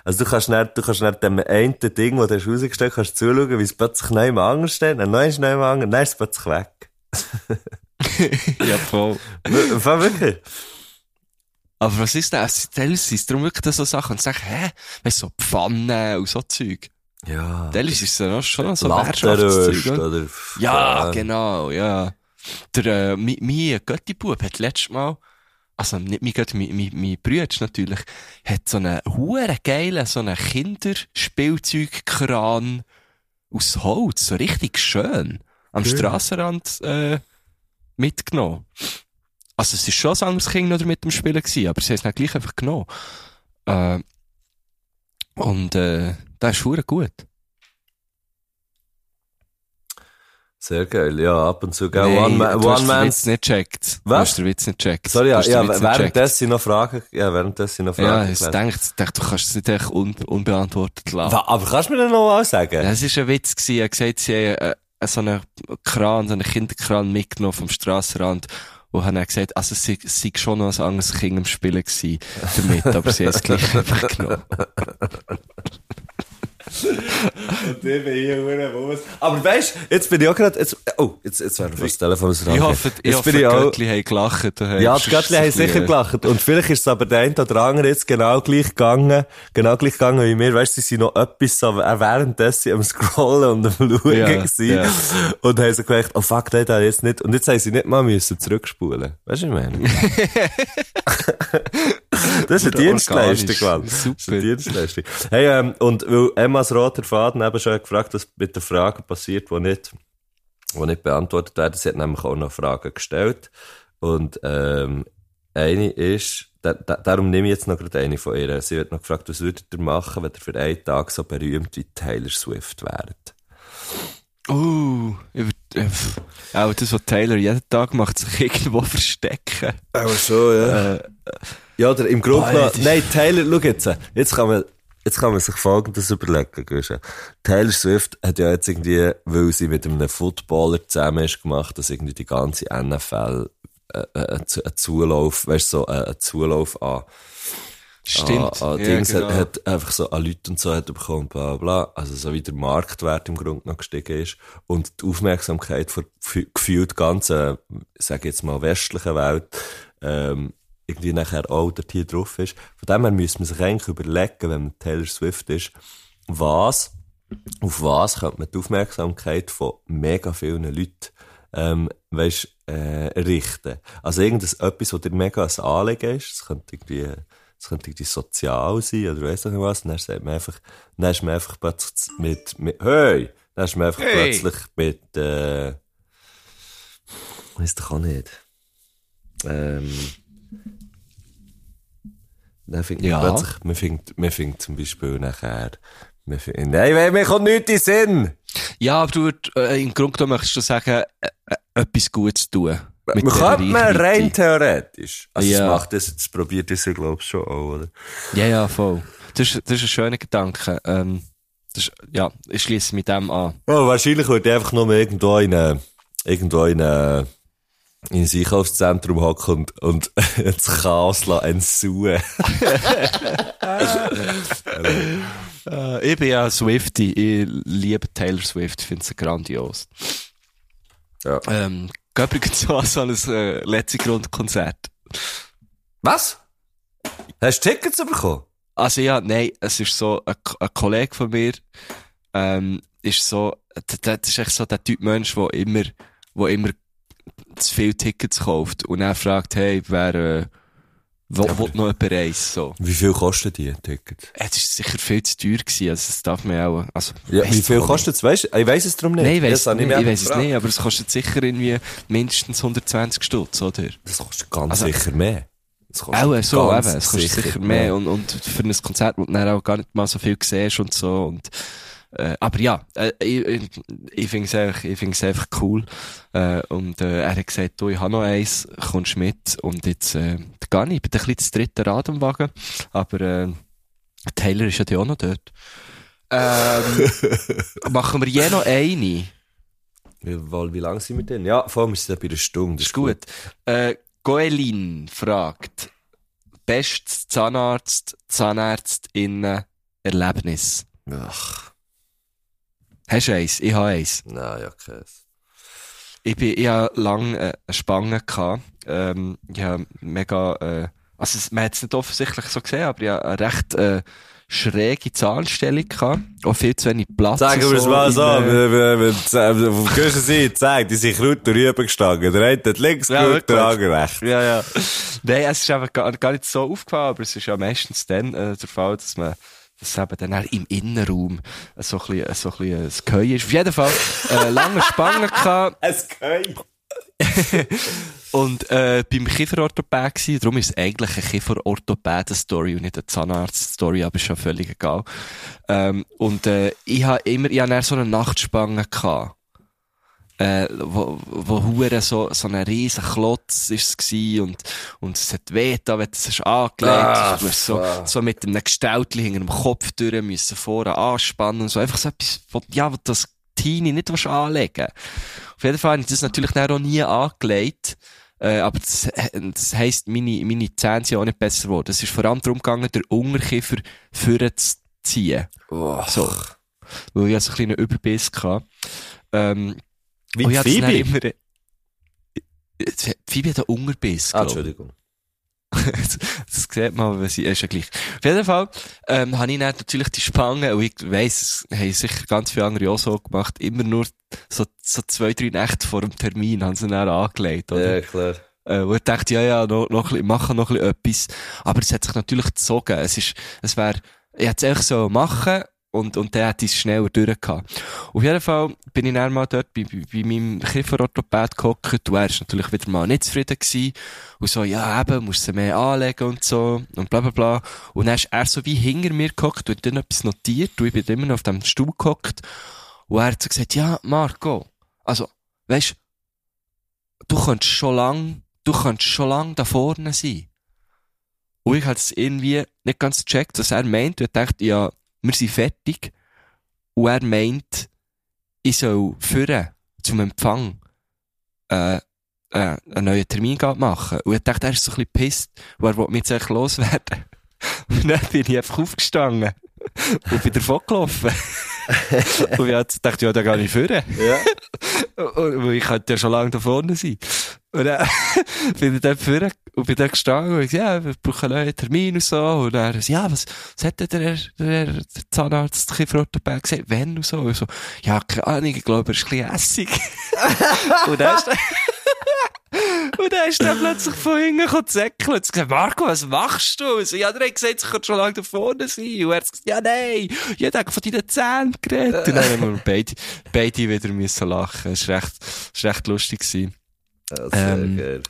Also, du kannst nicht, du kannst nicht dem einen Ding, das du hast rausgestellt kannst zuschauen, wie es plötzlich neu im anders steht, dann neu ist neu im anderen, dann ist es plötzlich weg. Ja, Voll wirklich. Aber was ist denn? Es teilweise sind es darum wirklich so Sachen und sagen, hä? Weißt du, so Pfannen und so Zeug. Ja. Teilweise ist es dann auch schon so Lattenröst Wirtschaftszeug, oder? Ja, genau, ja. Der, äh, mein, mein Götti-Bub hat letztes Mal, also nicht mein Götti, mein, mein, mein Bruder natürlich, hat so einen huere geilen, so einen Kinderspielzeugkran aus Holz, so richtig schön, am Cool. Strassenrand, äh, mitgenommen. Also es ist schon ein anderes Kind mit dem Spielen gewesen, aber sie haben es dann gleich einfach genommen. Äh, und, äh, das ist hure gut. Sehr geil. Ja, ab und zu, gell? Nee, One, Man, du hast one den Man. Witz nicht checkt. Du Was? hast den Witz nicht checkt. Sorry, Du ja, hast ja währenddessen noch Fragen, ja, währenddessen noch. Fragen. Ja, ich denke, dachte, du kannst es nicht echt un unbeantwortet lassen. Wa- Aber kannst du mir das noch mal sagen? Es war ein Witz gewesen. Er hat gesagt, sie haben äh, so einen Kran, so einen Kinderkran mitgenommen vom Strassenrand. Und haben dann gesagt, also es sei schon noch ein anderes Kind am Spielen gewesen damit, aber sie haben es gleich einfach genommen. Und ich bin hier hure. Aber weißt, jetzt bin ich auch gerade, jetzt, oh, jetzt, jetzt wäre fast das Telefon aus Ich hoffe, ich jetzt hoffe, bin ich auch, Göttli haben gelacht. ja, die Göttli haben sicher bisschen, gelacht. Und vielleicht ist es aber der eine oder andere jetzt genau gleich gegangen, genau gleich gegangen wie mir. Weißt, sie sind noch etwas so äh, währenddessen am Scrollen und am Schauen Ja, gewesen. ja. Und haben so gedacht, oh fuck, der hat jetzt nicht, und jetzt haben sie nicht mal müssen zurückspulen. Weißt du, ich meine? das ist eine Dienstleistung, Mann. organisch. Das ist Super. eine Dienstleistung. Hey, ähm, und weil Emmas roter Faden eben schon hat gefragt, was mit den Fragen passiert, die nicht, die nicht beantwortet werden. Sie hat nämlich auch noch Fragen gestellt. Und, ähm, eine ist, da, da, darum nehme ich jetzt noch gerade eine von ihr. Sie hat noch gefragt, was würdet ihr machen, wenn ihr für einen Tag so berühmt wie Taylor Swift wäret? Uh, über, äh, auch das, was Taylor jeden Tag macht, sich irgendwo verstecken. Aber schon, ja. Äh, Ja, oder im Grunde Boah, ist- nein, Taylor, schau jetzt, jetzt kann man, jetzt kann man sich Folgendes überlegen, Guschen. Taylor Swift hat ja jetzt irgendwie, weil sie mit einem Footballer zusammen ist gemacht, dass irgendwie die ganze NFL, äh, äh, einen Zu- einen Zulauf, weißt du, so, äh, einen Zulauf an, stimmt. an, an Ja, Dings genau. hat, hat einfach so an Leute und so hat bekommen, bla, bla, also so wie der Marktwert im Grunde noch gestiegen ist und die Aufmerksamkeit von gef- gefühlt ganzen, sag jetzt mal, westlichen Welt, ähm, irgendwie nachher auch dort hier drauf ist. Von dem her müsste man sich eigentlich überlegen, wenn man Taylor Swift ist, was, auf was könnte man die Aufmerksamkeit von mega vielen Leuten, ähm, weisst, äh, richten. Also irgendetwas, etwas, was dir mega ein Anliegen ist, es könnte irgendwie, es könnte irgendwie sozial sein oder weiss nicht was, und dann sagt man einfach, dann ist man einfach plötzlich mit, mit, hey! Dann ist man einfach Hey! plötzlich mit, äh, weiss doch auch nicht. Ähm, findet Ja. plötzlich, man findet, man findet zum Beispiel nachher, man findet, nein, mir kommt nichts in den Sinn! Ja, aber du, würd, äh, im Grunde genommen möchtest du sagen, äh, äh, etwas Gutes tun. Mit man könnte man rein theoretisch. Also, Ja. das macht das, das probiert das ich, schon auch, oder? Ja, ja, voll. Das ist, das ist ein schöner Gedanke. Ähm, das ist, ja, ich schließe mit dem an. Ja, wahrscheinlich würde ich einfach nur irgendwo in irgendwo in eine, in ein Einkaufszentrum hocken und, und das Chaos lassen entsuen. Äh, ich bin ja Swifty. Ich liebe Taylor Swift. Ich finde sie grandios. Ja. Ähm, geh übrigens an so ein äh, letzte Grundkonzert. Was? Hast du Tickets bekommen? Also ja, nein, es ist so, ein, ein Kollege von mir, ähm, ist so, das ist echt so der Typ Mensch, der immer, wo immer zu viele Tickets kauft und dann fragt, hey, wer, äh, wo, Ja, noch jemand reisen, so. Wie viel kosten die Tickets? Äh, Das ist sicher viel zu teuer gewesen, also das darf man auch, also. Ja, wie viel kostet es? Weißt? Ich weiss es darum nicht. Nein, ich weiss, habe nicht, ich weiss es nicht, aber es kostet sicher irgendwie mindestens 120 Stutz, oder? Das kostet ganz Also- sicher mehr. Auch so, eben, es kostet sicher mehr und, und für ein Konzert, wo du dann auch gar nicht mal so viel siehst und so und äh, aber ja, äh, ich, ich, ich finde es einfach, ich find's einfach cool äh, und äh, er hat gesagt, du, ich habe noch eins, kommst mit und jetzt äh, gar nicht, ich bin ein bisschen das dritte Rad am Wagen, aber äh, Taylor ist ja auch noch dort. Ähm, machen wir je noch eine? Wie, wie lange sind wir denn? Ja, vor allem ist es bei einer Stunde. Das ist gut. Äh, Goelin fragt, bestes Zahnarzt, Zahnärztinnen Erlebnis. Ach, Hast du eins? Ich habe eins. nein, ja, keins. Ich bin, ich habe lange äh, eine Spange gehabt. Ähm, ich habe mega, äh, also man hat es nicht offensichtlich so gesehen, aber ich habe eine recht, äh, schräge Zahnstellung gehabt. Auch viel zu wenig Platz. Sagen wir es so mal so, äh, auf der Seite zeigt, die sind Kraut rüber gestanden. Der eine hat links Ja, geschaut, der andere rechts. Ja, ja. Nein, es ist einfach gar, gar nicht so aufgefallen, aber es ist ja meistens dann äh, der Fall, dass man dass eben dann auch im Innenraum so ein bisschen, so ein bisschen ein ist. Auf jeden Fall, äh, lange Spangen gehabt Es geht. und äh, beim Kieferorthopäd. Darum ist es eigentlich eine Kieferorthopäden-Story und nicht eine Zahnarzt-Story, aber ist schon völlig egal. Ähm, und äh, ich habe immer, ich dann so eine Nachtspange gehabt. Äh, wo, wo hure so, so ein riesen Klotz ist es gsi und, und es hat weh da, wenn du es angelegt Ah, du hast so, so mit einem Gestaltli hinter dem Kopf durch müssen vorne anspannen und so. Einfach so etwas, wo, ja, wo das Teenie nicht willst anlegen Auf jeden Fall habe ich das natürlich auch nie angelegt. Äh, aber das, das heisst, meine, meine Zähne sind auch nicht besser geworden. Es ist vor allem darum gegangen, den Unterkiefer vorzuziehen. Oh. So. Weil ich also einen kleinen Überbiss hatte. Ähm, Wie hatte dann Phoebe. Immer, Phoebe hat einen Unterbiss. Ah. Entschuldigung. das, das sieht man, wenn sie, ist ja gleich. Auf jeden Fall, ähm, habe ich dann natürlich die Spange, und ich weiss, es haben sicher ganz viele andere auch so gemacht, immer nur so, so zwei, drei Nächte vor dem Termin haben sie dann angelegt, oder? Ja, klar. Äh, wo ich dachte, ja, ja, noch, noch ein bisschen, machen noch ein bisschen etwas. Aber es hat sich natürlich gezogen. Es ist, es wäre, ich hätte es einfach so machen und, und hätte ich es schneller durchgehabt. Auf jeden Fall bin ich dann mal dort bei, bei, bei meinem Kieferorthopäd gehockt und er ist natürlich wieder mal nicht zufrieden gewesen. Und so, ja, eben, musst du mehr anlegen und so und bla, bla, bla. Und dann ist er so wie hinter mir gehockt und hat dann etwas notiert und ich bin immer noch auf dem Stuhl gehockt. Und er hat so gesagt, ja, Marco, also, weisst, du könntest schon lang, du könntest schon lang da vorne sein. Und ich hatte es irgendwie nicht ganz gecheckt, was er meint. Und ich dachte, ja, wir sind fertig. Und er meint, ich soll führen zum Empfang, äh, äh, einen neuen Termin machen. Und ich dachte, er ist so ein bisschen pisst, weil er will mich jetzt eigentlich loswerden. Und dann bin ich einfach aufgestanden. Und bin davon gelaufen. und ich dachte, ja, da gehe ich führen. Ja. Und, weil ich könnte ja schon lange da vorne sein. Und dann bin ich dann vorne und bin dann gestanden und gesagt, ja, wir brauchen einen neuen Termin und so. Und dann, ja, was, was hat denn der, der, der Zahnarzt, der Kieferorthopäd gesagt, wenn und so? Und so, ja, keine Ahnung, ich glaube, er ist ein bisschen hässig. und dann ist und dann ist er plötzlich von hinten zäckeln und gesagt, Marco, was machst du? Und so, ja, der hat gesagt, ich könnte schon lange da vorne sein. Und er hat gesagt, ja, nein, ich habe von deinen Zähnen geredet. Und dann haben wir beide, beide wieder müssen lachen. Das war recht, war recht lustig. Gewesen. Ja, sehr Ähm, geil.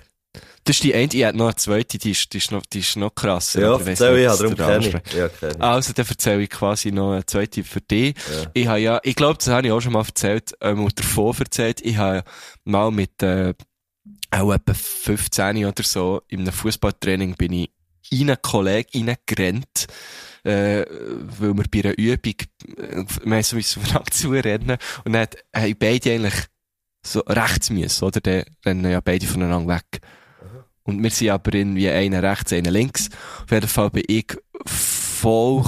Das ist die eine, ich hatte noch eine zweite, die ist, die ist noch, die ist noch krasser. Ja, erzähl ich, darum kenne ich. Ja, kenn ich. Also, dann erzähle ich quasi noch eine zweite für dich. Ja. Ich habe ja, ich glaube, das habe ich auch schon mal erzählt, ähm, davon erzählt, ich habe mal mit, äh, auch etwa 15 oder so, in einem Fußballtraining bin ich in einen Kollegen reingerannt, äh, weil wir bei einer Übung, äh, wir haben so voneinander zurennen, und dann haben beide eigentlich so rechts müssen, oder? Dann rennen ja beide voneinander weg. Und wir sind aber irgendwie einer rechts, einer links. Auf jeden Fall bin ich voll,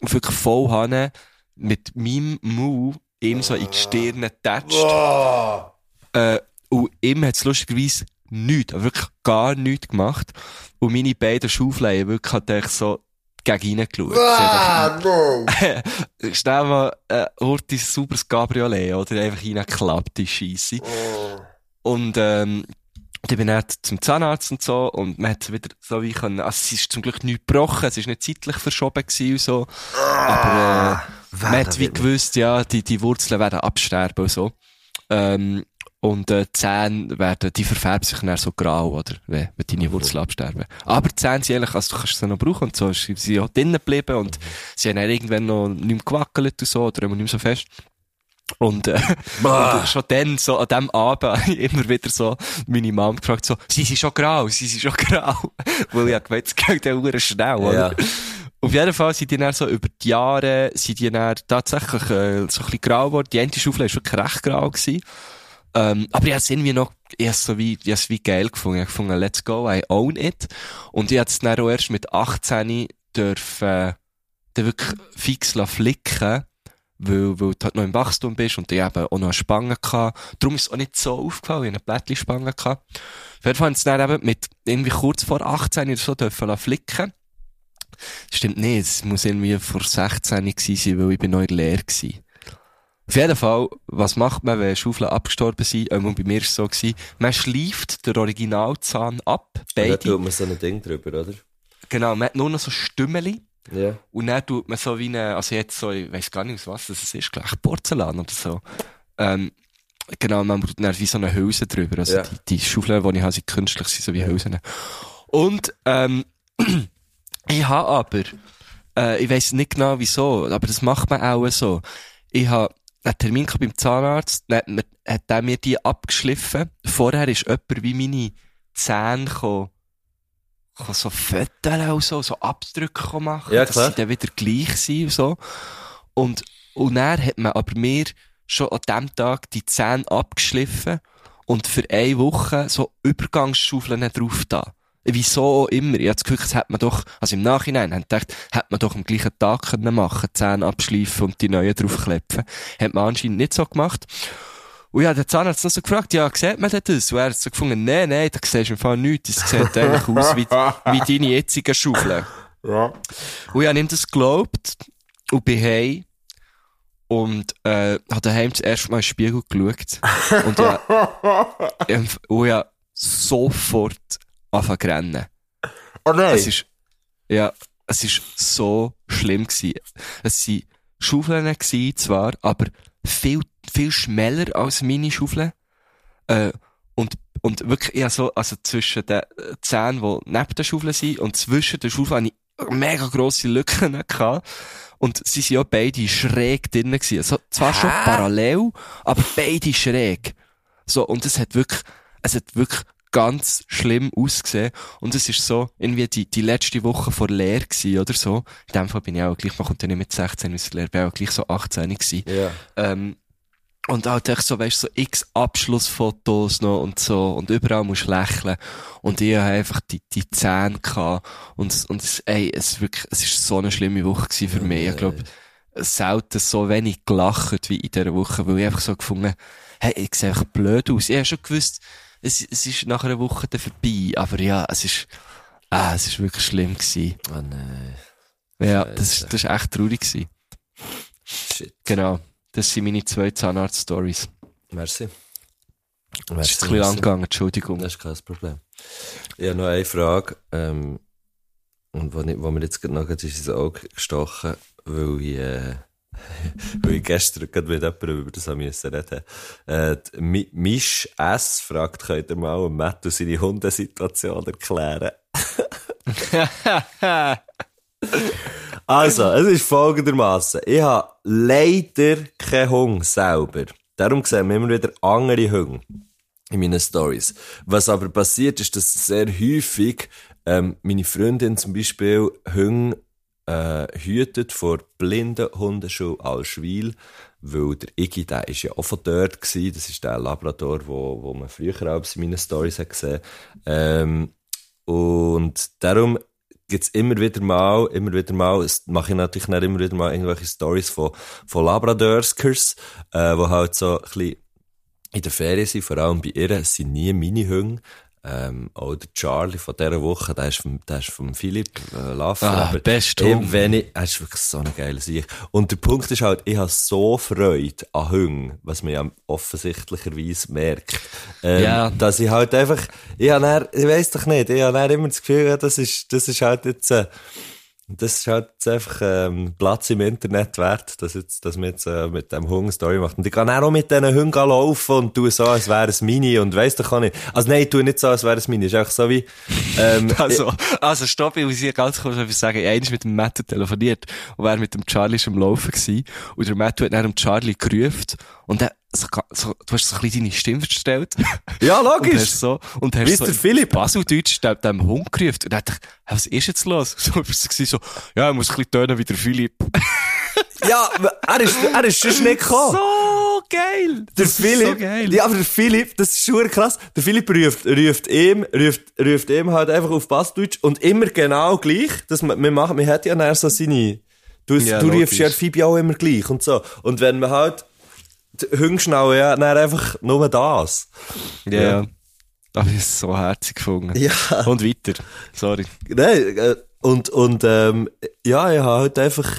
wirklich voll Hanne mit meinem Move ihm so in die Stirn getatscht. Wow. Äh, und ihm hat es lustigerweise nichts, aber wirklich gar nichts gemacht. Und meine beiden Schaufleien wirklich hat er so gegen ihn geschaut. Sie hat Ah, no. Schnell mal, äh, Hortis sauberes Cabriolet, oder? Einfach reingeklappt, die Scheisse. Und, ähm, und ich bin dann zum Zahnarzt und so, und man hat wieder so wie können, also es ist zum Glück nicht gebrochen, es ist nicht zeitlich verschoben gewesen und so. Aber, äh, man hat wie gewusst, ja, die, die Wurzeln werden absterben und so. Ähm, und äh, die Zähne werden, die verfärben sich dann so grau, oder? Wenn, wenn deine Wurzeln absterben. Aber die Zähne sind ehrlich, also du kannst sie noch brauchen und so, sie sind auch drinnen geblieben und sie haben dann irgendwann noch nicht mehr gewackelt und so, oder immer nicht mehr so fest. Und, äh, und schon dann, so an dem Abend, immer wieder so meine Mom gefragt, so, sie sind schon grau, sie sind schon grau. Weil ich gemeint, es geht ja verdammt schnell, oder? Ja. Auf jeden Fall sind die dann so über die Jahre, sind die dann tatsächlich, äh, so ein bisschen grau geworden. Die eine Schaufel war wirklich recht grau gewesen. Ähm, aber ich hab's irgendwie noch, hab's so wie, ich hab's wie geil gefunden. Ich hab gefunden, let's go, I own it. Und ich hab's dann auch erst mit 18 dürfen, dann wirklich fix flicken, weil, weil du halt noch im Wachstum bist und ich eben auch noch eine Spange gehabt. Darum ist es auch nicht so aufgefallen, ich hatte eine Blättli-Spange. Auf jeden Fall haben sie dann eben mit irgendwie kurz vor 18 oder so dürfen flicken. Stimmt nicht, es muss irgendwie vor 16 gewesen sein, weil ich bin noch in der Lehre gewesen. Auf jeden Fall, was macht man, wenn Schaufeln abgestorben sind? Ähm, und bei mir ist es so gewesen, man schleift den Originalzahn ab, Da beide. tut man so ein Ding drüber, oder? Genau, man hat nur noch so Stümmeli. Ja. Und dann tut man so wie eine, also jetzt so, ich weiss gar nicht, aus was das ist, gleich Porzellan oder so. Ähm, genau, man braucht dann wie so eine Hülse drüber. Also Ja. die, die Schaufeln, die ich habe, sind künstlich, sind so wie Hülsen. Und, ähm, ich habe aber, äh, ich weiss nicht genau wieso, aber das macht man auch so. Ich habe einen Termin beim Zahnarzt, dann hat, mir, hat der mir die abgeschliffen. Vorher ist jemand wie meine Zähne gekommen, kann so Fotos und so, so Abdrücke machen, Ja, dass sie dann wieder gleich sind und so. Und, und dann hat man aber mir schon an dem Tag die Zähne abgeschliffen und für eine Woche so Übergangsschaufeln drauf da. Wieso auch immer. Ich habe das Gefühl, das hat man doch, also im Nachhinein, habe ich gedacht, hätte man doch am gleichen Tag können machen, Zähne abschleifen und die neuen draufklepfen. Hat man anscheinend nicht so gemacht. Und ja, der Zahnarzt noch so gefragt, ja, sieht man denn das? Und er hat so gefunden, nein, nein, da siehst du im Fall nichts. Das sieht eigentlich aus wie, wie deine jetzigen Schaufeln. Ja. Und ich habe ihm das geglaubt und bin heim und äh, habe daheim das erste Mal in den Spiegel geschaut. Und ja, und habe sofort angefangen zu rennen. Oh nein! Es ist, ja, es ist so schlimm gewesen. Es waren Schaufeln gewesen, zwar, aber viel, viel schmäler als meine Schaufeln. Äh, und, und wirklich, ja, so, also zwischen den äh, Zähnen, die neben den Schaufeln sind, und zwischen den Schaufeln hatte ich mega grosse Lücken gehabt. Und sie sind ja beide schräg drinnen gewesen. Also, zwar schon parallel, aber beide schräg. So, und es hat wirklich, es hat wirklich ganz schlimm ausgesehen. Und es ist so, irgendwie die, die letzte Woche vor Lehre gewesen, oder so. In dem Fall bin ich auch gleich, man kommt ja nicht mit 16 aus der Lehre, bin auch gleich so 18 gewesen. Ja. Ähm, und halt echt so, weißt du, so x Abschlussfotos noch und so, und überall musst du lächeln. Und ich habe einfach die, die Zähne gehabt. Und, und es, ey, es wirklich, es ist so eine schlimme Woche gewesen für mich. Ich glaube, selten so wenig gelacht wie in dieser Woche, weil ich einfach so gefunden hey, ich sehe einfach blöd aus. Ich habe schon gewusst, es, es ist nach einer Woche dann vorbei, aber ja, es ist, ah, es ist wirklich schlimm gewesen. Oh nein. Ja, Scheiße. das, das ist echt traurig gewesen. Shit. Genau. Das sind meine zwei Zahnarzt-Stories. Merci. Das ist ein bisschen lang gegangen, Entschuldigung. Das ist kein Problem. Ich habe noch eine Frage, ähm, und wo, wo mir jetzt gerade noch ins Auge gestochen, weil ich, äh, weil ich gestern gerade mit jemandem über das müssen reden. Äh, Misch S fragt, könnt ihr mal dem Matthew seine Hundesituation erklären? Also, es ist folgendermaßen. Ich habe leider keinen Hund selber. Darum sehen wir immer wieder andere Hunde in meinen Stories. Was aber passiert, ist, dass sehr häufig ähm, meine Freundin zum Beispiel Hunde äh, hütet vor blinden Hundeschule Alschwil, weil der Iggy, der ist ja auch von dort gewesen. Das ist der Labrador, wo, wo man früher auch in meinen Stories hat gesehen. Ähm, und darum gibt's immer wieder mal, immer wieder mal, es mache ich natürlich nicht immer wieder mal irgendwelche Stories von, von Labradorskers, äh, wo halt so ein bisschen in der Ferien sind, vor allem bei ihr, es sind nie meine Hunde. Ähm, auch der Charlie von dieser Woche, der ist vom, der ist vom Philipp äh, Laffer. Ah, aber best eben wenn ich, er ist wirklich so ein geiler Sieg. Und der Punkt ist halt, ich habe so Freude an Hunden, was man ja offensichtlicherweise merkt, ähm, Ja. dass ich halt einfach, ich habe dann, ich weiss doch nicht, ich habe immer das Gefühl, das ist, das ist halt jetzt, äh, das ist halt jetzt einfach ähm, Platz im Internet wert, dass, jetzt, dass man jetzt äh, mit dem Hund eine Story macht. Und ich kann auch mit diesen Hunden laufen und tue so, als wäre es Mini und weiss doch auch nicht. Also nein, ich tue nicht so, als wäre es Mini. Ist einfach so wie... Ähm, Also, also stopp, ich muss hier ganz kurz etwas sagen. Ich habe mit dem Matthew telefoniert und wäre mit dem Charlie am Laufen gewesen. Und der Matthew hat dann dem Charlie gerufen und er, so, so, du hast so ein bisschen deine Stimme verstellt. ja, Und logisch. hast so, und hast Wie so der Philipp. Baseldeutsch dem, dem Hund gerufen. Und dann dachte ich, was ist jetzt los? So, so, ja, er muss ein bisschen tönen wie der Philipp. Ja, er ist, er ist schon nicht gekommen. so geil! Der Das Philipp, so geil. ja, aber der Philipp, das ist schon krass. Der Philipp ruft, ruft ihm, ruft, ruft ihm halt einfach auf Bassdeutsch und immer genau gleich. Das, man, macht, man hat ja dann so seine, du, Ja, du rufst ja Phoebe auch immer gleich und so. Und wenn man halt, schnallen ja dann einfach nur das. Ja, ja. Aber ich so herzig gefunden. Ja. Und weiter. Sorry. Nein, äh, und, und, ähm, ja, ich habe halt einfach,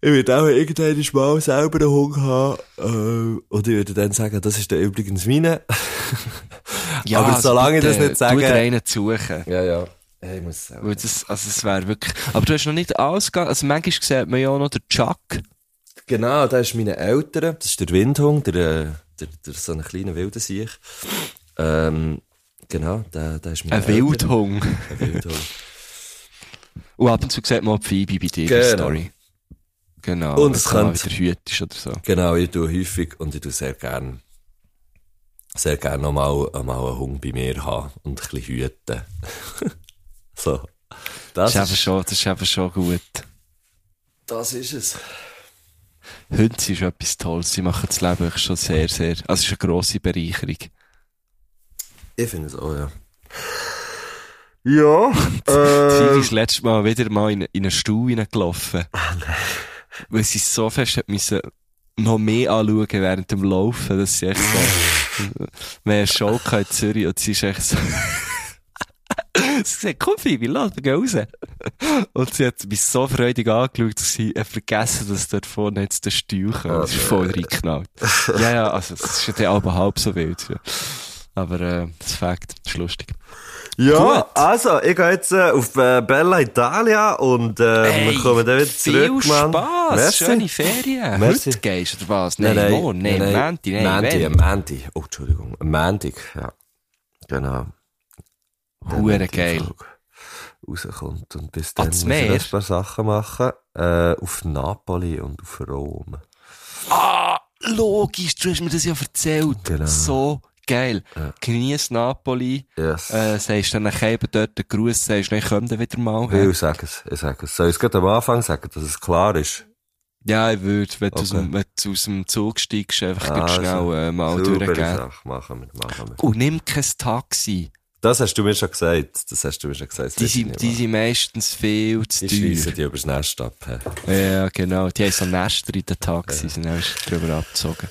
ich würde auch irgendwann mal selber einen Hund haben, äh, und ich würde dann sagen, das ist dann übrigens meine. Aber solange ich das nicht sage- Du dir einen suchen. Ja, ja. Ich muss sagen. Weil das, also es wäre wirklich, aber du hast noch nicht alles. Also manchmal sieht man ja auch noch den Chuck. Genau, das ist meine Eltern, das ist der Windhund, der, der, der so ein kleiner wilder Sieg. Ähm, genau, der, der ist meine Ein Eltern. Wildhung. Ein Wildhund. Und ab und zu sieht man auch Phoebe bei dir in der Genau. Story. Genau. Und es könnte- wieder hütest oder so. Genau, ich tue häufig und ich tue sehr gern, sehr gern noch mal, mal einen Hund bei mir haben und ein bisschen hüten. so. Das Das, ist, eben schon, das ist eben schon gut. das ist es. Hunde sind schon etwas Tolles. Sie machen das Leben wirklich schon sehr, sehr, also es ist eine grosse Bereicherung. Ich finde es auch, ja. Ja, Sie äh, ist letztes Mal wieder mal in, in einen Stuhl hineingelaufen. Ah, Weil sie so fest hat müssen noch mehr anschauen während dem Laufen, dass sie echt so, wir haben eine Show in Zürich und sie ist echt so, sie sagt, komm Phoebe, lass, wir gehen raus. Und sie hat mich so freudig angeschaut, dass sie hat vergessen, dass dort vorne jetzt der Stuhl kommt. Das ist voll reingeknallt. ja, ja, also, das ist ja aber halb so wild. Ja. Aber, äh, das ist Fakt, das ist lustig. ja, Gut. also, ich gehe jetzt äh, auf äh, Bella Italia und äh, wir kommen dann wieder zurück, viel Mann. Spaß, Merci. schöne Ferien. Merci. Heute gehst oder was? Nein, morgen, nein, nein, nein, Manti, wenn. Manti. Oh, Entschuldigung, Manti, ja. Genau. Dann, Hure geil. Rauskommt und bis dann ich Meer? noch ein paar Sachen machen. Äh, auf Napoli und auf Rom. Ah, logisch, du hast mir das ja erzählt. Genau. So geil. Ja. Genieß Napoli. Yes. Äh, sagst dann nachher eben dort den Gruß, sagst, ich komm dann wieder mal. ich hä? sage es, ich sage es. Soll ich es gerade am Anfang sagen, dass es klar ist? Ja, ich würde, wenn, du aus Okay. dem- wenn du aus dem Zug steigst, einfach Also, ganz schnell äh, mal durchgehen. Sache, machen wir, machen wir. Und nimm kein Taxi. Das hast du mir schon gesagt. Das hast du mir schon gesagt. Die sind, die sind meistens viel zu Die teuer. die übers Nest ab. Ja, genau. Die haben so Nester in den Taxis, sind auch drüber abgezogen.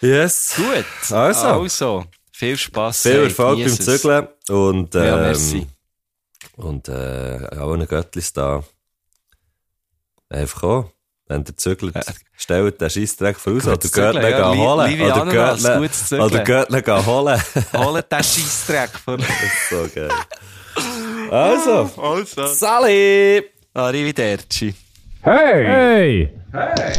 Yes. Gut. Also. Also. Viel Spass. Viel Erfolg beim. Zügeln und, Ja, ähm, merci. und, äh, auch ein Göttlis da. Einfach auch. Wenn der zügelt, Äh, stellt den Scheissdreck voraus oder Göttler ja, holen. Oder Göttler, oder Göttler holen. Holt den Scheissdreck ist so geil. Also, Also. Sally! Arrivederci. Hey! Hey!